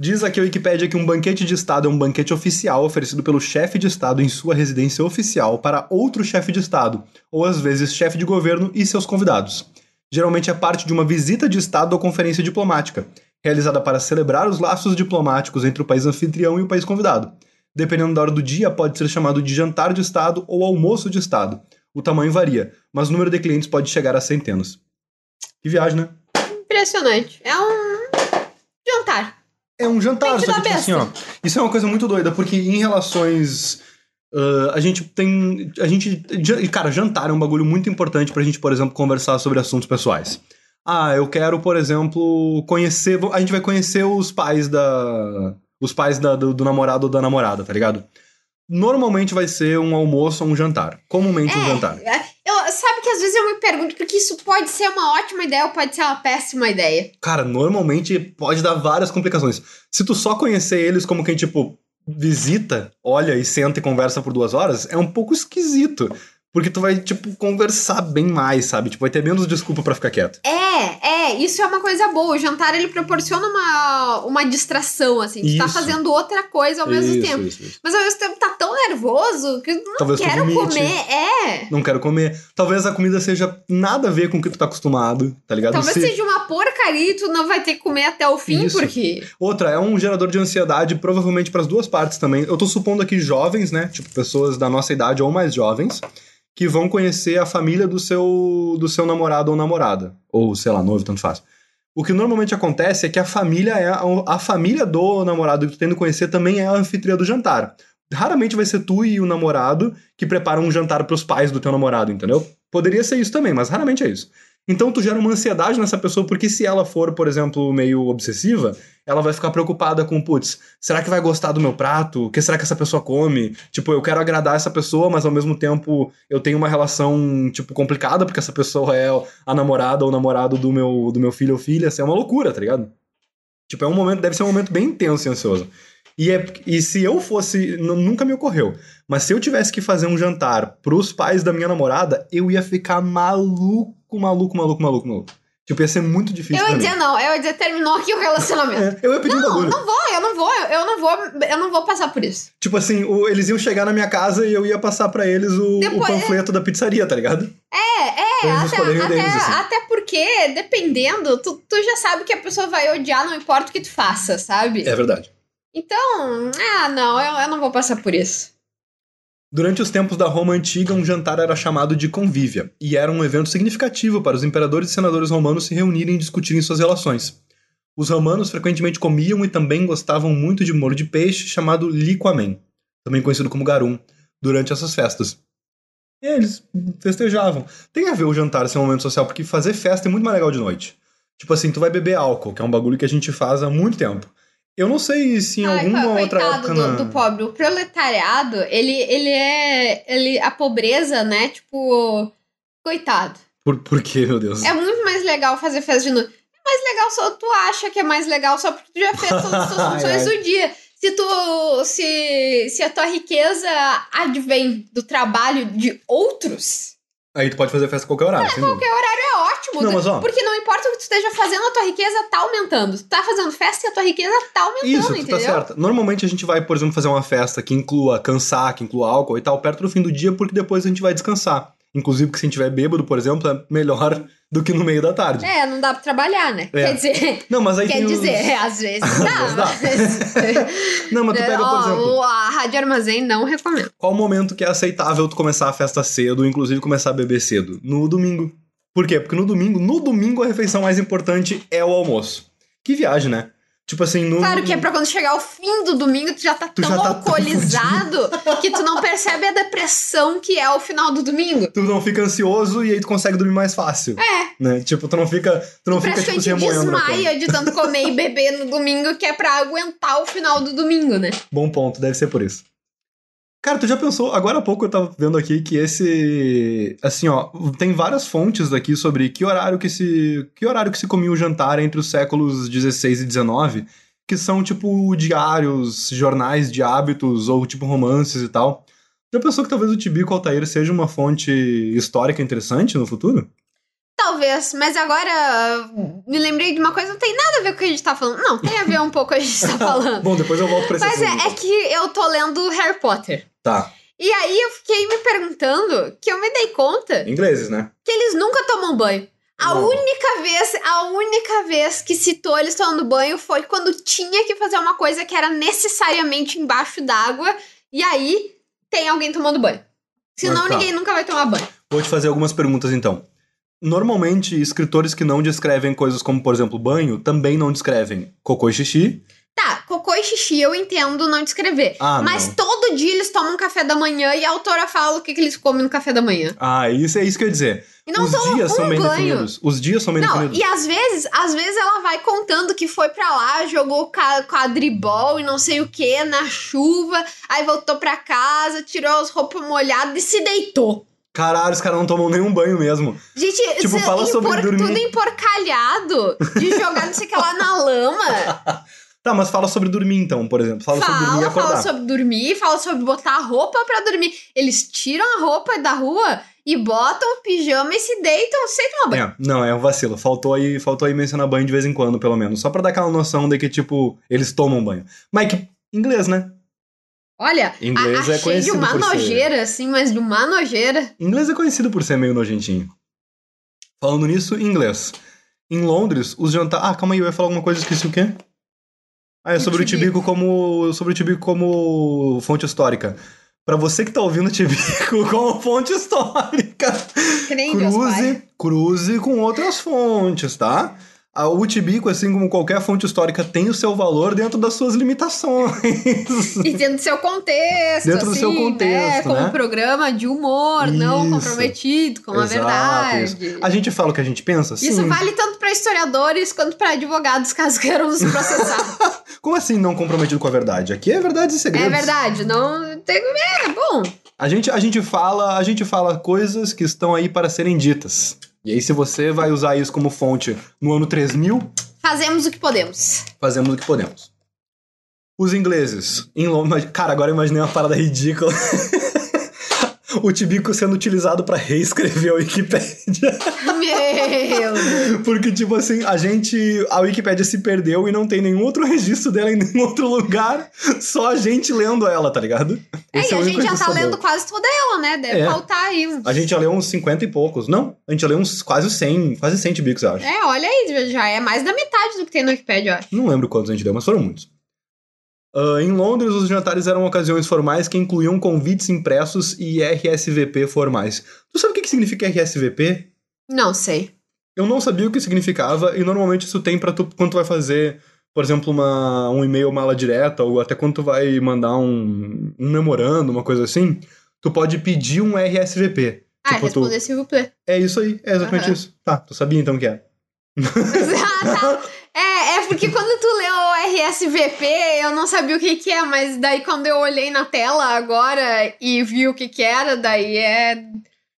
Diz aqui a Wikipédia que um banquete de Estado é um banquete oficial oferecido pelo chefe de Estado em sua residência oficial para outro chefe de Estado, ou às vezes chefe de governo e seus convidados. Geralmente é parte de uma visita de Estado ou conferência diplomática, realizada para celebrar os laços diplomáticos entre o país anfitrião e o país convidado. Dependendo da hora do dia, pode ser chamado de jantar de Estado ou almoço de Estado. O tamanho varia, mas o número de clientes pode chegar a centenas. Que viagem, né? Impressionante. É um jantar. É um jantar, só que tipo assim, ó. Isso é uma coisa muito doida, porque em relações. Ah, a gente tem. A gente. Cara, jantar é um bagulho muito importante pra gente, por exemplo, conversar sobre assuntos pessoais. Ah, eu quero, por exemplo, conhecer. A gente vai conhecer os pais da. Os pais da- do, do namorado ou da namorada, tá ligado? Normalmente vai ser um almoço ou um jantar. Comumente um jantar. É, eu, sabe que às vezes eu me pergunto porque isso pode ser uma ótima ideia ou pode ser uma péssima ideia. Cara, normalmente pode dar várias complicações. Se tu só conhecer eles como quem, tipo, visita, olha e senta e conversa por duas horas, é um pouco esquisito. Porque tu vai, tipo, conversar bem mais, sabe? Tipo, vai ter menos desculpa pra ficar quieto. É, é, isso é uma coisa boa. O jantar ele proporciona uma, uma distração, assim. Tu tá Isso. fazendo outra coisa ao mesmo Isso, tempo. isso. Mas ao mesmo tempo tá tão nervoso que não Talvez quero comer. É. Não quero comer. Talvez a comida seja nada a ver com o que tu tá acostumado, tá ligado? Talvez Se- seja uma porcaria e tu não vai ter que comer até o fim, porque. Outra, é um gerador de ansiedade, provavelmente pras duas partes também. Eu tô supondo aqui jovens, né? Tipo, pessoas da nossa idade ou mais jovens, que vão conhecer a família do seu, do seu namorado ou namorada. Ou, sei lá, noivo, tanto faz. O que normalmente acontece é que a família é. A, a família do namorado que tu tendo conhecer também é a anfitriã do jantar. Raramente vai ser tu e o namorado que preparam um jantar pros pais do teu namorado, entendeu? Poderia ser isso também, mas raramente é isso. Então tu gera uma ansiedade nessa pessoa, porque se ela for, por exemplo, meio obsessiva, ela vai ficar preocupada com, putz, será que vai gostar do meu prato? O que será que essa pessoa come? Tipo, eu quero agradar essa pessoa, mas ao mesmo tempo eu tenho uma relação, tipo, complicada, porque essa pessoa é a namorada ou namorado do meu, do meu filho ou filha. Assim, é uma loucura, tá ligado? Tipo, é um momento, deve ser um momento bem intenso e ansioso. E, é, e se eu fosse. Nunca me ocorreu. Mas se eu tivesse que fazer um jantar pros pais da minha namorada, eu ia ficar maluco, maluco, maluco, maluco, maluco. Tipo, ia ser muito difícil Eu ia mim. dizer não, eu ia dizer terminou aqui o relacionamento. É, eu ia pedir um Não, bagulho. não vou, eu não vou, eu não vou, eu não vou passar por isso. Tipo assim, o- eles iam chegar na minha casa e eu ia passar pra eles o, o Depois- panfleto da pizzaria, tá ligado? É, é, até, o até, deles, assim. até porque, dependendo, tu, tu já sabe que a pessoa vai odiar, não importa o que tu faça, sabe? É verdade. Então, ah, não, eu, eu não vou passar por isso. Durante os tempos da Roma antiga, um jantar era chamado de convívia, e era um evento significativo para os imperadores e senadores romanos se reunirem e discutirem suas relações. Os romanos frequentemente comiam e também gostavam muito de molho de peixe chamado liquamen, também conhecido como garum, durante essas festas. E eles festejavam. Tem a ver o jantar ser um momento social, porque fazer festa é muito mais legal de noite. Tipo assim, tu vai beber álcool, que é um bagulho que a gente faz há muito tempo. Eu não sei se em Ai, alguma co- outra época do, do pobre. O proletariado, ele, ele é. Ele, a pobreza, né? Tipo. Coitado. Por, por quê, meu Deus? É muito mais legal fazer festa de noite. É mais legal só tu acha que é mais legal só porque tu já fez todas as tuas Ai, funções do dia. Se tu. Se, se a tua riqueza advém do trabalho de outros, Aí tu pode fazer festa a qualquer horário, sem dúvida. é ótimo. Não, mas ó- Porque não importa o que tu esteja fazendo, a tua riqueza tá aumentando. Tu tá fazendo festa e a tua riqueza tá aumentando, Isso, tu entendeu? tá certa. Normalmente a gente vai, por exemplo, fazer uma festa que inclua cansar, que inclua álcool e tal, perto do fim do dia, porque depois a gente vai descansar. Inclusive, que se a gente tiver bêbado, por exemplo, é melhor do que no meio da tarde. É, não dá pra trabalhar, né? É. Quer dizer, Não, mas aí quer tem os- dizer, é, às vezes Às dá. vezes dá. Não, mas tu pega, por exemplo, a Rádio Armazém não recomenda. qual o momento que é aceitável tu começar a festa cedo, inclusive começar a beber cedo? No domingo. Por quê? Porque no domingo, no domingo a refeição mais importante é o almoço. Que viagem, né? Tipo assim, no. Claro que é pra quando chegar o fim do domingo, tu já tá Tu tão já tá tão alcoolizado que tu não percebe a depressão que é o final do domingo. Tu não fica ansioso e aí tu consegue dormir mais fácil. É. Né? Tipo, tu não fica. Tu não fica, tipo, se desmaia de tanto comer e beber no domingo, que é pra aguentar o final do domingo, né? Bom ponto, deve ser por isso. Cara, tu já pensou? Agora há pouco eu tava vendo aqui que esse. Assim, ó, tem várias fontes aqui sobre que horário que se. Que horário que se comia o jantar entre os séculos 16 e 19, que são, tipo, diários, jornais de hábitos ou, tipo, romances e tal. Já pensou que talvez o Tibico Altair seja uma fonte histórica interessante no futuro? Talvez, mas agora me lembrei de uma coisa, não tem nada a ver com o que a gente tá falando. Não, tem a ver um pouco com o que a gente tá falando. Bom, depois eu volto pra esse Mas é, é então. que eu tô lendo Harry Potter. Tá. E aí eu fiquei me perguntando que eu me dei conta Ingleses, né? que eles nunca tomam banho. A Não. única vez, a única vez que citou eles tomando banho foi quando tinha que fazer uma coisa que era necessariamente embaixo d'água. E aí tem alguém tomando banho. Senão Mas tá. ninguém nunca vai tomar banho. Vou te fazer algumas perguntas então. Normalmente, escritores que não descrevem coisas como, por exemplo, banho, também não descrevem cocô e xixi. Tá, cocô e xixi eu entendo não descrever. Ah, mas não. todo dia eles tomam café da manhã e a autora fala o que, que eles comem no café da manhã. Ah, isso é isso que eu ia dizer. E não Os dias um são bem banho. definidos. Os dias são bem Não, definidos. e às vezes, às vezes ela vai contando que foi pra lá, jogou quadribol e não sei o que na chuva, aí voltou pra casa, tirou as roupas molhadas e se deitou. Caralho, os caras não tomam nenhum banho mesmo. Gente, Tipo, cê- fala sobre dormir. tudo emporcalhado, de jogar não sei o que lá na lama. Tá, mas fala sobre dormir então, por exemplo. Fala, sobre dormir e Fala, acordar. fala sobre dormir, fala sobre botar a roupa pra dormir. Eles tiram a roupa da rua e botam o pijama e se deitam sem tomar banho. É, não, é um vacilo. Faltou aí, faltou aí mencionar banho de vez em quando, pelo menos. Só pra dar aquela noção de que, tipo, eles tomam banho. Mike, inglês, né? Olha, Inglês a, é achei de conhecido uma por ser- nojeira, assim, mas de uma nojeira. Inglês é conhecido por ser meio nojentinho. Falando nisso, inglês. Em Londres, os jantares. Ah, calma aí, eu ia falar alguma coisa, esqueci o quê? Ah, é sobre o Tibico. Como. Sobre o Tibico como fonte histórica. Pra você que tá ouvindo o Tibico como fonte histórica, cruze, cruze com outras fontes, tá? A Utibico, assim como qualquer fonte histórica, tem o seu valor dentro das suas limitações. E dentro do seu contexto, Dentro do assim, seu né? contexto, Como né? um programa de humor, não Isso. comprometido com a Exato, verdade. isso. A gente fala o que a gente pensa? Isso Sim. vale tanto pra historiadores quanto pra advogados, caso queiram nos processar. Como assim não comprometido com a verdade? Aqui é verdade e segredos. é verdade, não tem. É bom. A gente, a gente fala, a gente fala coisas que estão aí para serem ditas. E aí, se você vai usar isso como fonte no ano 3000, Fazemos o que podemos. fazemos o que podemos. Os ingleses. Em Londres. Cara, agora eu imaginei uma parada ridícula. o Tibico sendo utilizado para reescrever a Wikipédia. Meu. Porque, tipo assim, a gente. A Wikipédia se perdeu e não tem nenhum outro registro dela em nenhum outro lugar. Só a gente lendo ela, tá ligado? É, Esse e o a gente já tá lendo dela. quase toda ela, né? Deve É. faltar aí um. A gente já leu uns 50 e poucos. Não, a gente já leu uns quase 100, quase 100 Tibicos, eu acho. É, olha aí, já é mais da metade do que tem no Wikipedia, eu acho. Não lembro quantos a gente deu, mas foram muitos. Ah, em Londres, os jantares eram ocasiões formais que incluíam convites impressos e RSVP formais. Tu sabe o que que significa RSVP? Não sei. Eu não sabia o que significava e normalmente isso tem pra tu quando tu vai fazer, por exemplo, uma, um e-mail mala direta ou até quando tu vai mandar um, um memorando, uma coisa assim, tu pode pedir um RSVP. Ah, Tipo, tu- responder s'il vous plaît. É isso aí, é exatamente Aham. isso. Tá, tu sabia então que é. ah, tá. É, é porque quando tu leu o RSVP, eu não sabia o que que é, mas daí quando eu olhei na tela agora e vi o que que era, daí é...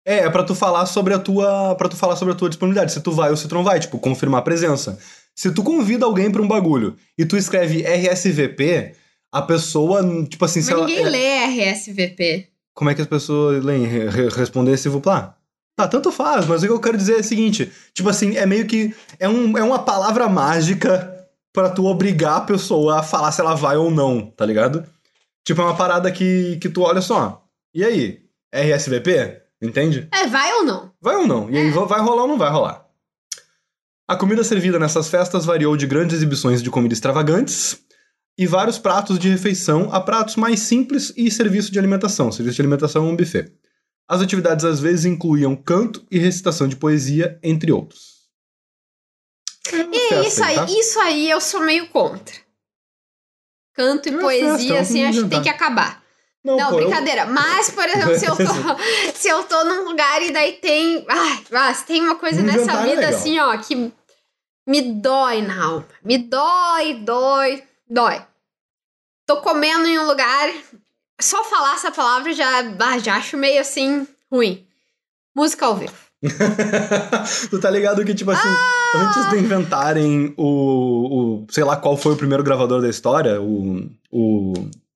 É, é pra tu falar sobre a tua, para tu falar sobre a tua disponibilidade, se tu vai ou se tu não vai, tipo, confirmar a presença. Se tu convida alguém pra um bagulho e tu escreve RSVP, a pessoa, tipo assim, Mas se ela, ninguém lê RSVP. como é que as pessoas leem Re- re- responder se plá? Ah, tanto faz, mas o que eu quero dizer é o seguinte, tipo assim, é meio que é, um, é uma palavra mágica pra tu obrigar a pessoa a falar se ela vai ou não, tá ligado? Tipo, é uma parada que, que tu olha só. E aí? RSVP? Entende? É, vai ou não? Vai ou não? E aí, vai rolar ou não vai rolar? A comida servida nessas festas variou de grandes exibições de comida extravagantes e vários pratos de refeição a pratos mais simples e serviço de alimentação. Serviço de alimentação é um buffet. As atividades às vezes incluíam canto e recitação de poesia, entre outros. É E isso aí, tá? isso aí eu sou meio contra. Canto e É poesia, festa, é assim, acho que tem que acabar. Não, Não, pô, eu- brincadeira. Mas, por exemplo, se eu, tô, se eu tô num lugar e daí tem. Ai, se tem uma coisa Um nessa é vida legal. assim, ó, que me dói na alma. Me dói, dói, dói. Tô comendo em um lugar. Só falar essa palavra já, já acho meio assim ruim. Música ao vivo. tu tá ligado que, tipo assim, Ah! antes de inventarem o, o. Sei lá qual foi o primeiro gravador da história, o. O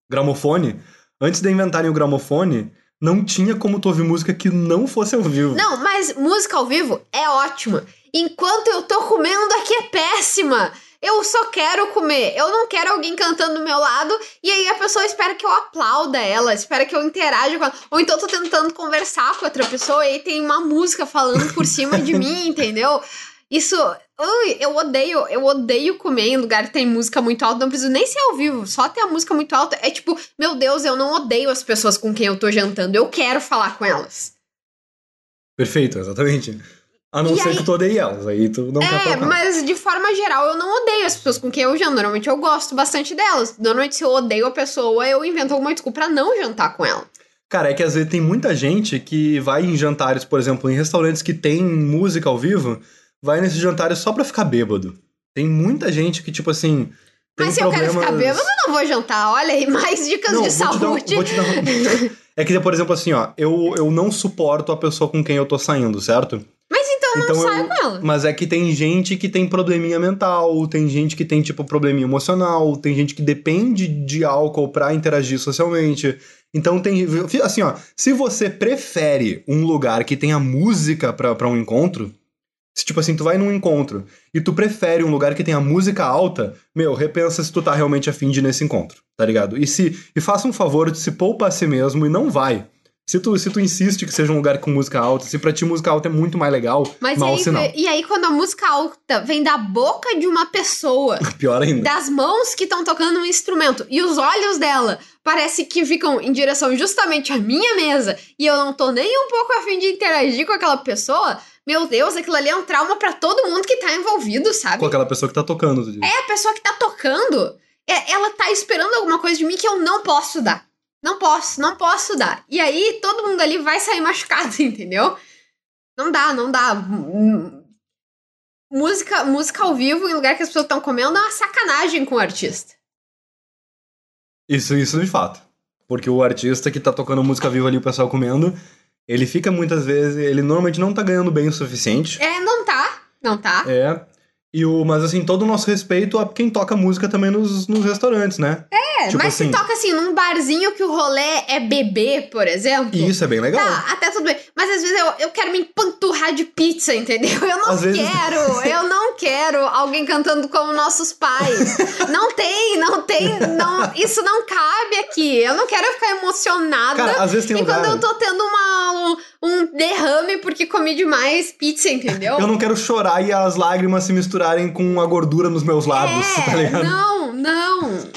gramofone. Antes de inventarem o gramofone, não tinha como tu ouvir música que não fosse ao vivo. Não, mas música ao vivo é ótima. Enquanto eu tô comendo aqui é péssima. Eu só quero comer. Eu não quero alguém cantando do meu lado e aí a pessoa espera que eu aplauda ela, espera que eu interaja com ela. Ou então eu tô tentando conversar com outra pessoa e aí tem uma música falando por cima de mim, entendeu? Isso. Ui, eu odeio, eu odeio comer em lugar que tem música muito alta. Não preciso nem ser ao vivo, só ter a música muito alta. É tipo, meu Deus, eu não odeio as pessoas com quem eu tô jantando. Eu quero falar com elas. Perfeito, exatamente. A não E ser aí- que tu odeie elas, aí tu não quer É, mas de forma geral eu não odeio as pessoas com quem eu janto. Normalmente eu gosto bastante delas. Normalmente se eu odeio a pessoa, eu invento alguma desculpa pra não jantar com ela. Cara, é que às vezes tem muita gente que vai em jantares, por exemplo, em restaurantes que tem música ao vivo, vai nesses jantares só pra ficar bêbado. Tem muita gente que, tipo assim. Mas se eu quero ficar problemas- bêbado, eu não vou jantar. Olha aí, mais dicas Não, de vou te dar saúde. te dar É que, por exemplo, assim, ó, eu, eu não suporto a pessoa com quem eu tô saindo, certo? Mas então não saio eu- com ela. Mas é que tem gente que tem probleminha mental, tem gente que tem, tipo, probleminha emocional, tem gente que depende de álcool pra interagir socialmente. Então tem. Assim, ó, se você prefere um lugar que tenha música pra, pra um encontro, se tipo assim, tu vai num encontro e tu prefere um lugar que tenha música alta, meu, repensa se tu tá realmente afim de ir nesse encontro, tá ligado? E se e faça um favor de se poupa a si mesmo e não vai. Se tu, se tu insiste que seja um lugar com música alta, se pra ti música alta é muito mais legal, Mas mau aí, sinal. e aí, quando a música alta vem da boca de uma pessoa, Pior ainda. das mãos que estão tocando um instrumento e os olhos dela parece que ficam em direção justamente à minha mesa e eu não tô nem um pouco afim de interagir com aquela pessoa, meu Deus, aquilo ali é um trauma pra todo mundo que tá envolvido, sabe? Com aquela pessoa que tá tocando, tu diz. É a pessoa que tá tocando, é- ela tá esperando alguma coisa de mim que eu não posso dar. Não posso, não posso dar. E aí todo mundo ali vai sair machucado, entendeu? Não dá, não dá. Música, música ao vivo em lugar que as pessoas estão comendo é uma sacanagem com o artista. Isso, isso de fato. Porque o artista que tá tocando música viva ali, o pessoal comendo, ele fica muitas vezes. Ele normalmente não tá ganhando bem o suficiente. É, não tá, não tá. É. E o, mas assim, todo o nosso respeito a quem toca música também nos, nos restaurantes, né? É, tipo mas assim- se toca assim num barzinho que o rolê é beber, por exemplo. Isso é bem legal. Tá, até tudo bem. Mas às vezes eu, eu quero me empanturrar de pizza, entendeu? Eu não Às vezes- quero, eu não quero alguém cantando como nossos pais. não tem, não tem, não, isso não cabe aqui. Eu não quero ficar emocionada. Cara, às vezes tem e lugar. quando eu tô tendo uma, um, um derrame porque comi demais pizza, entendeu? Eu não quero chorar e as lágrimas se misturarem com a gordura nos meus lábios, tá é, ligado? não, não.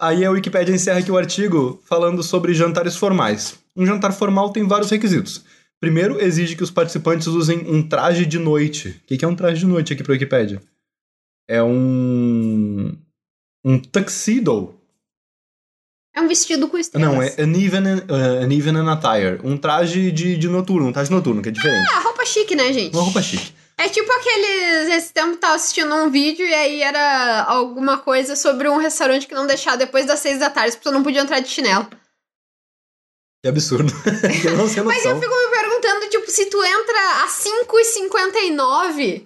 Aí a Wikipédia encerra aqui o artigo falando sobre jantares formais. Um jantar formal tem vários requisitos. Primeiro, exige que os participantes usem um traje de noite. O que que é um traje de noite aqui pra Wikipédia? É um. Um tuxedo. É um vestido com estrelas. Não, é an evening, uh, an evening attire. Um traje de, de noturno, um traje noturno, que é diferente. Ah, roupa chique, né, gente? Uma roupa chique. É tipo aqueles. Esse tempo tava assistindo um vídeo e aí era alguma coisa sobre um restaurante que não deixava depois das seis da tarde, as pessoas não podiam entrar de chinelo. Que absurdo. eu não sei Mas eu fico me perguntando, tipo, se tu entra às 5h59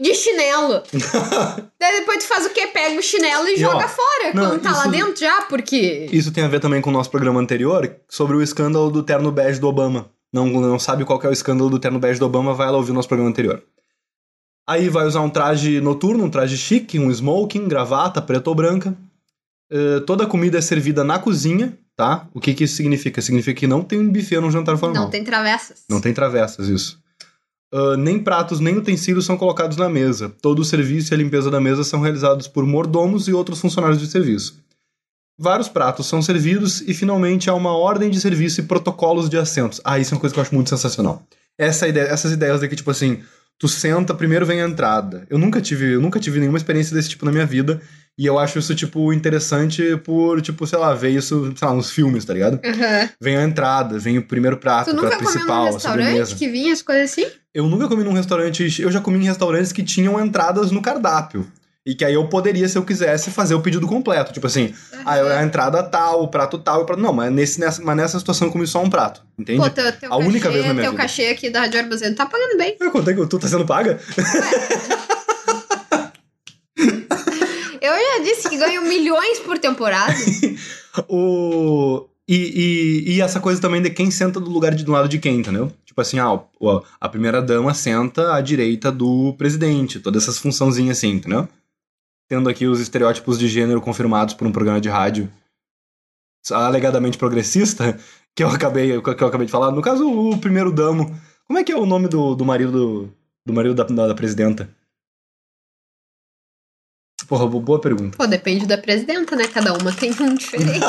de chinelo. daí depois tu faz o quê? Pega o chinelo e, E, joga ó, fora não, quando tá lá isso- dentro já, porque. Isso tem a ver também com o nosso programa anterior, sobre o escândalo do terno bege do Obama. Não, não sabe qual é o escândalo do terno bege do Obama, vai lá ouvir o nosso programa anterior. Aí vai usar um traje noturno, um traje chique, um smoking, gravata, preta ou branca. Eh, toda a comida é servida na cozinha, tá? O que, que isso significa? Significa que não tem um buffet no jantar formal. Não tem travessas. Não tem travessas, isso. Ah, nem pratos, nem utensílios são colocados na mesa. Todo o serviço e a limpeza da mesa são realizados por mordomos e outros funcionários de serviço. Vários pratos são servidos e, finalmente, há uma ordem de serviço e protocolos de assentos. Ah, isso é uma coisa que eu acho muito sensacional. Essa ideia, essas ideias de que, tipo assim, Tu senta, primeiro vem a entrada. Eu nunca tive, eu nunca tive nenhuma experiência desse tipo na minha vida. E eu acho isso, tipo, interessante por, tipo, sei lá, ver isso, sei lá, nos filmes, tá ligado? Aham. Vem a entrada, vem o primeiro prato, Tu o nunca prato comeu principal, num a restaurante sobremesa. que vinha as coisas assim? Eu nunca comi num restaurante. Eu já comi em restaurantes que tinham entradas no cardápio. E que aí eu poderia, se eu quisesse, fazer o pedido completo. Tipo assim, ah, a entrada tal, o prato tal, o prato. Não, mas, nesse, nessa, mas nessa situação eu comi só um prato. Entende? Pô, teu, teu A única cachê, vez na minha teu vida. cachê aqui da Rádio Armazém tá pagando bem. Eu contei que tu tá sendo paga? Eu já disse que ganho milhões por temporada. O. E, e, e essa coisa também de quem senta do lugar de do lado de quem, entendeu? Tipo assim, ah, a primeira dama senta à direita do presidente, todas essas funçãozinhas assim, entendeu? Tendo aqui os estereótipos de gênero confirmados por um programa de rádio alegadamente progressista, que eu acabei, que eu acabei de falar. No caso, o primeiro damo. Como é que é o nome do, do marido do, do marido da, da, da presidenta? Porra, bo- boa pergunta. Pô, depende da presidenta, né? Cada uma tem um diferente.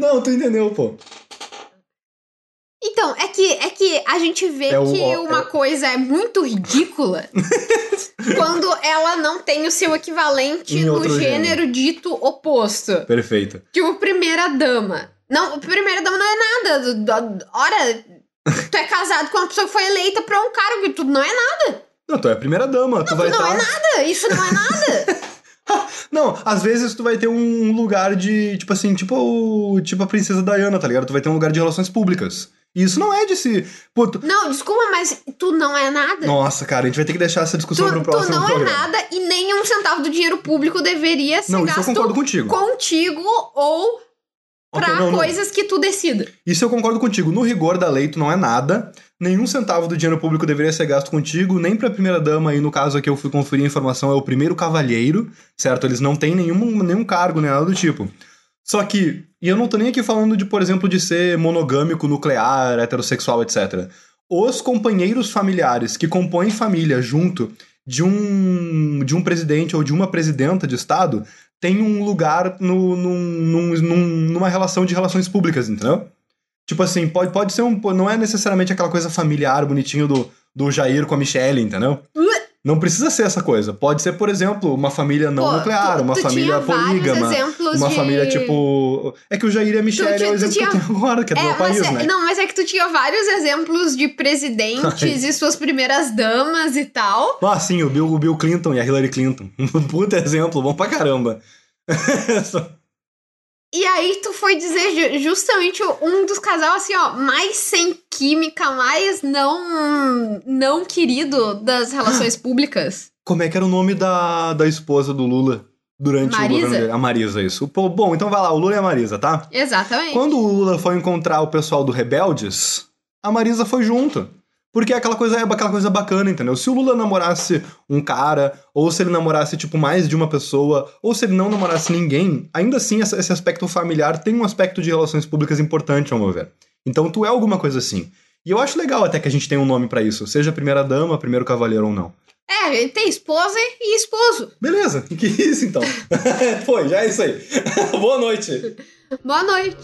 Não, tu entendeu, pô. Então, é que, é que a gente vê É o- que é uma o- coisa é muito ridícula quando ela não tem o seu equivalente Em no outro gênero, dito oposto. Perfeito. Tipo, primeira dama. Não, primeira dama não é nada. Ora, tu é casado com uma pessoa que foi eleita pra um cargo e tudo não é nada. Não, tu é a primeira dama, tu vai não estar. é nada. Isso não é nada. Não, às vezes tu vai ter um lugar de, tipo assim, tipo, o- tipo a princesa Diana, tá ligado? Tu vai ter um lugar de relações públicas. E isso não é de se. Pô, tu- não, desculpa, mas tu não é nada. Nossa, cara, a gente vai ter que deixar essa discussão Tu, pro tu próximo não é programa. nada e nem um centavo do dinheiro público deveria ser Não, isso eu gasto concordo contigo. contigo ou Ok, pra não, não. coisas que tu decida. Isso eu concordo contigo. No rigor da lei, tu não é nada. Nenhum centavo do dinheiro público deveria ser gasto contigo, nem pra primeira dama, aí no caso aqui eu fui conferir a informação, é o primeiro cavalheiro, certo? Eles não têm nenhum, nenhum cargo, nem nada do tipo. Só que, e eu não tô nem aqui falando de, por exemplo, de ser monogâmico, nuclear, heterossexual, etc. Os companheiros familiares que compõem família junto de um, de um presidente ou de uma presidenta de Estado têm um lugar no, num- num- numa relação de relações públicas, entendeu? Tipo assim, pode, pode ser um. Não é necessariamente aquela coisa familiar, bonitinho do, do Jair com a Michelle, entendeu? Não precisa ser essa coisa. Pode ser, por exemplo, uma família não Pô, nuclear, tu- uma tu família tinha polígama. Uma de- família tipo. É que o Jair e a Michelle tinha- é o tu exemplo que eu tinha- tenho agora, que é do É, meu país, é- né? não, mas é que tu tinha vários exemplos de presidentes e suas primeiras damas e tal. Ah, sim, o Bill, o Bill Clinton e a Hillary Clinton. Um puta exemplo, bom pra caramba. E aí tu foi dizer ju- justamente um dos casal assim, ó, mais sem química, mais não não querido das relações públicas. Como é que era o nome da, da esposa do Lula durante o Marisa? governo dele? A Marisa, isso. Pô, bom, então vai lá, o Lula e a Marisa, tá? Exatamente. Quando o Lula foi encontrar o pessoal do Rebeldes, a Marisa foi junto. Porque é aquela coisa, é aquela coisa bacana, entendeu? Se o Lula namorasse um cara, ou se ele namorasse, tipo, mais de uma pessoa, ou se ele não namorasse ninguém, ainda assim esse aspecto familiar tem um aspecto de relações públicas importante, ao meu ver. Então tu é alguma coisa assim. E eu acho legal até que a gente tenha um nome pra isso, seja primeira dama, primeiro cavaleiro ou não. É, ele tem esposa e esposo. Beleza, que isso então? foi, já é isso aí. Boa noite. Boa noite.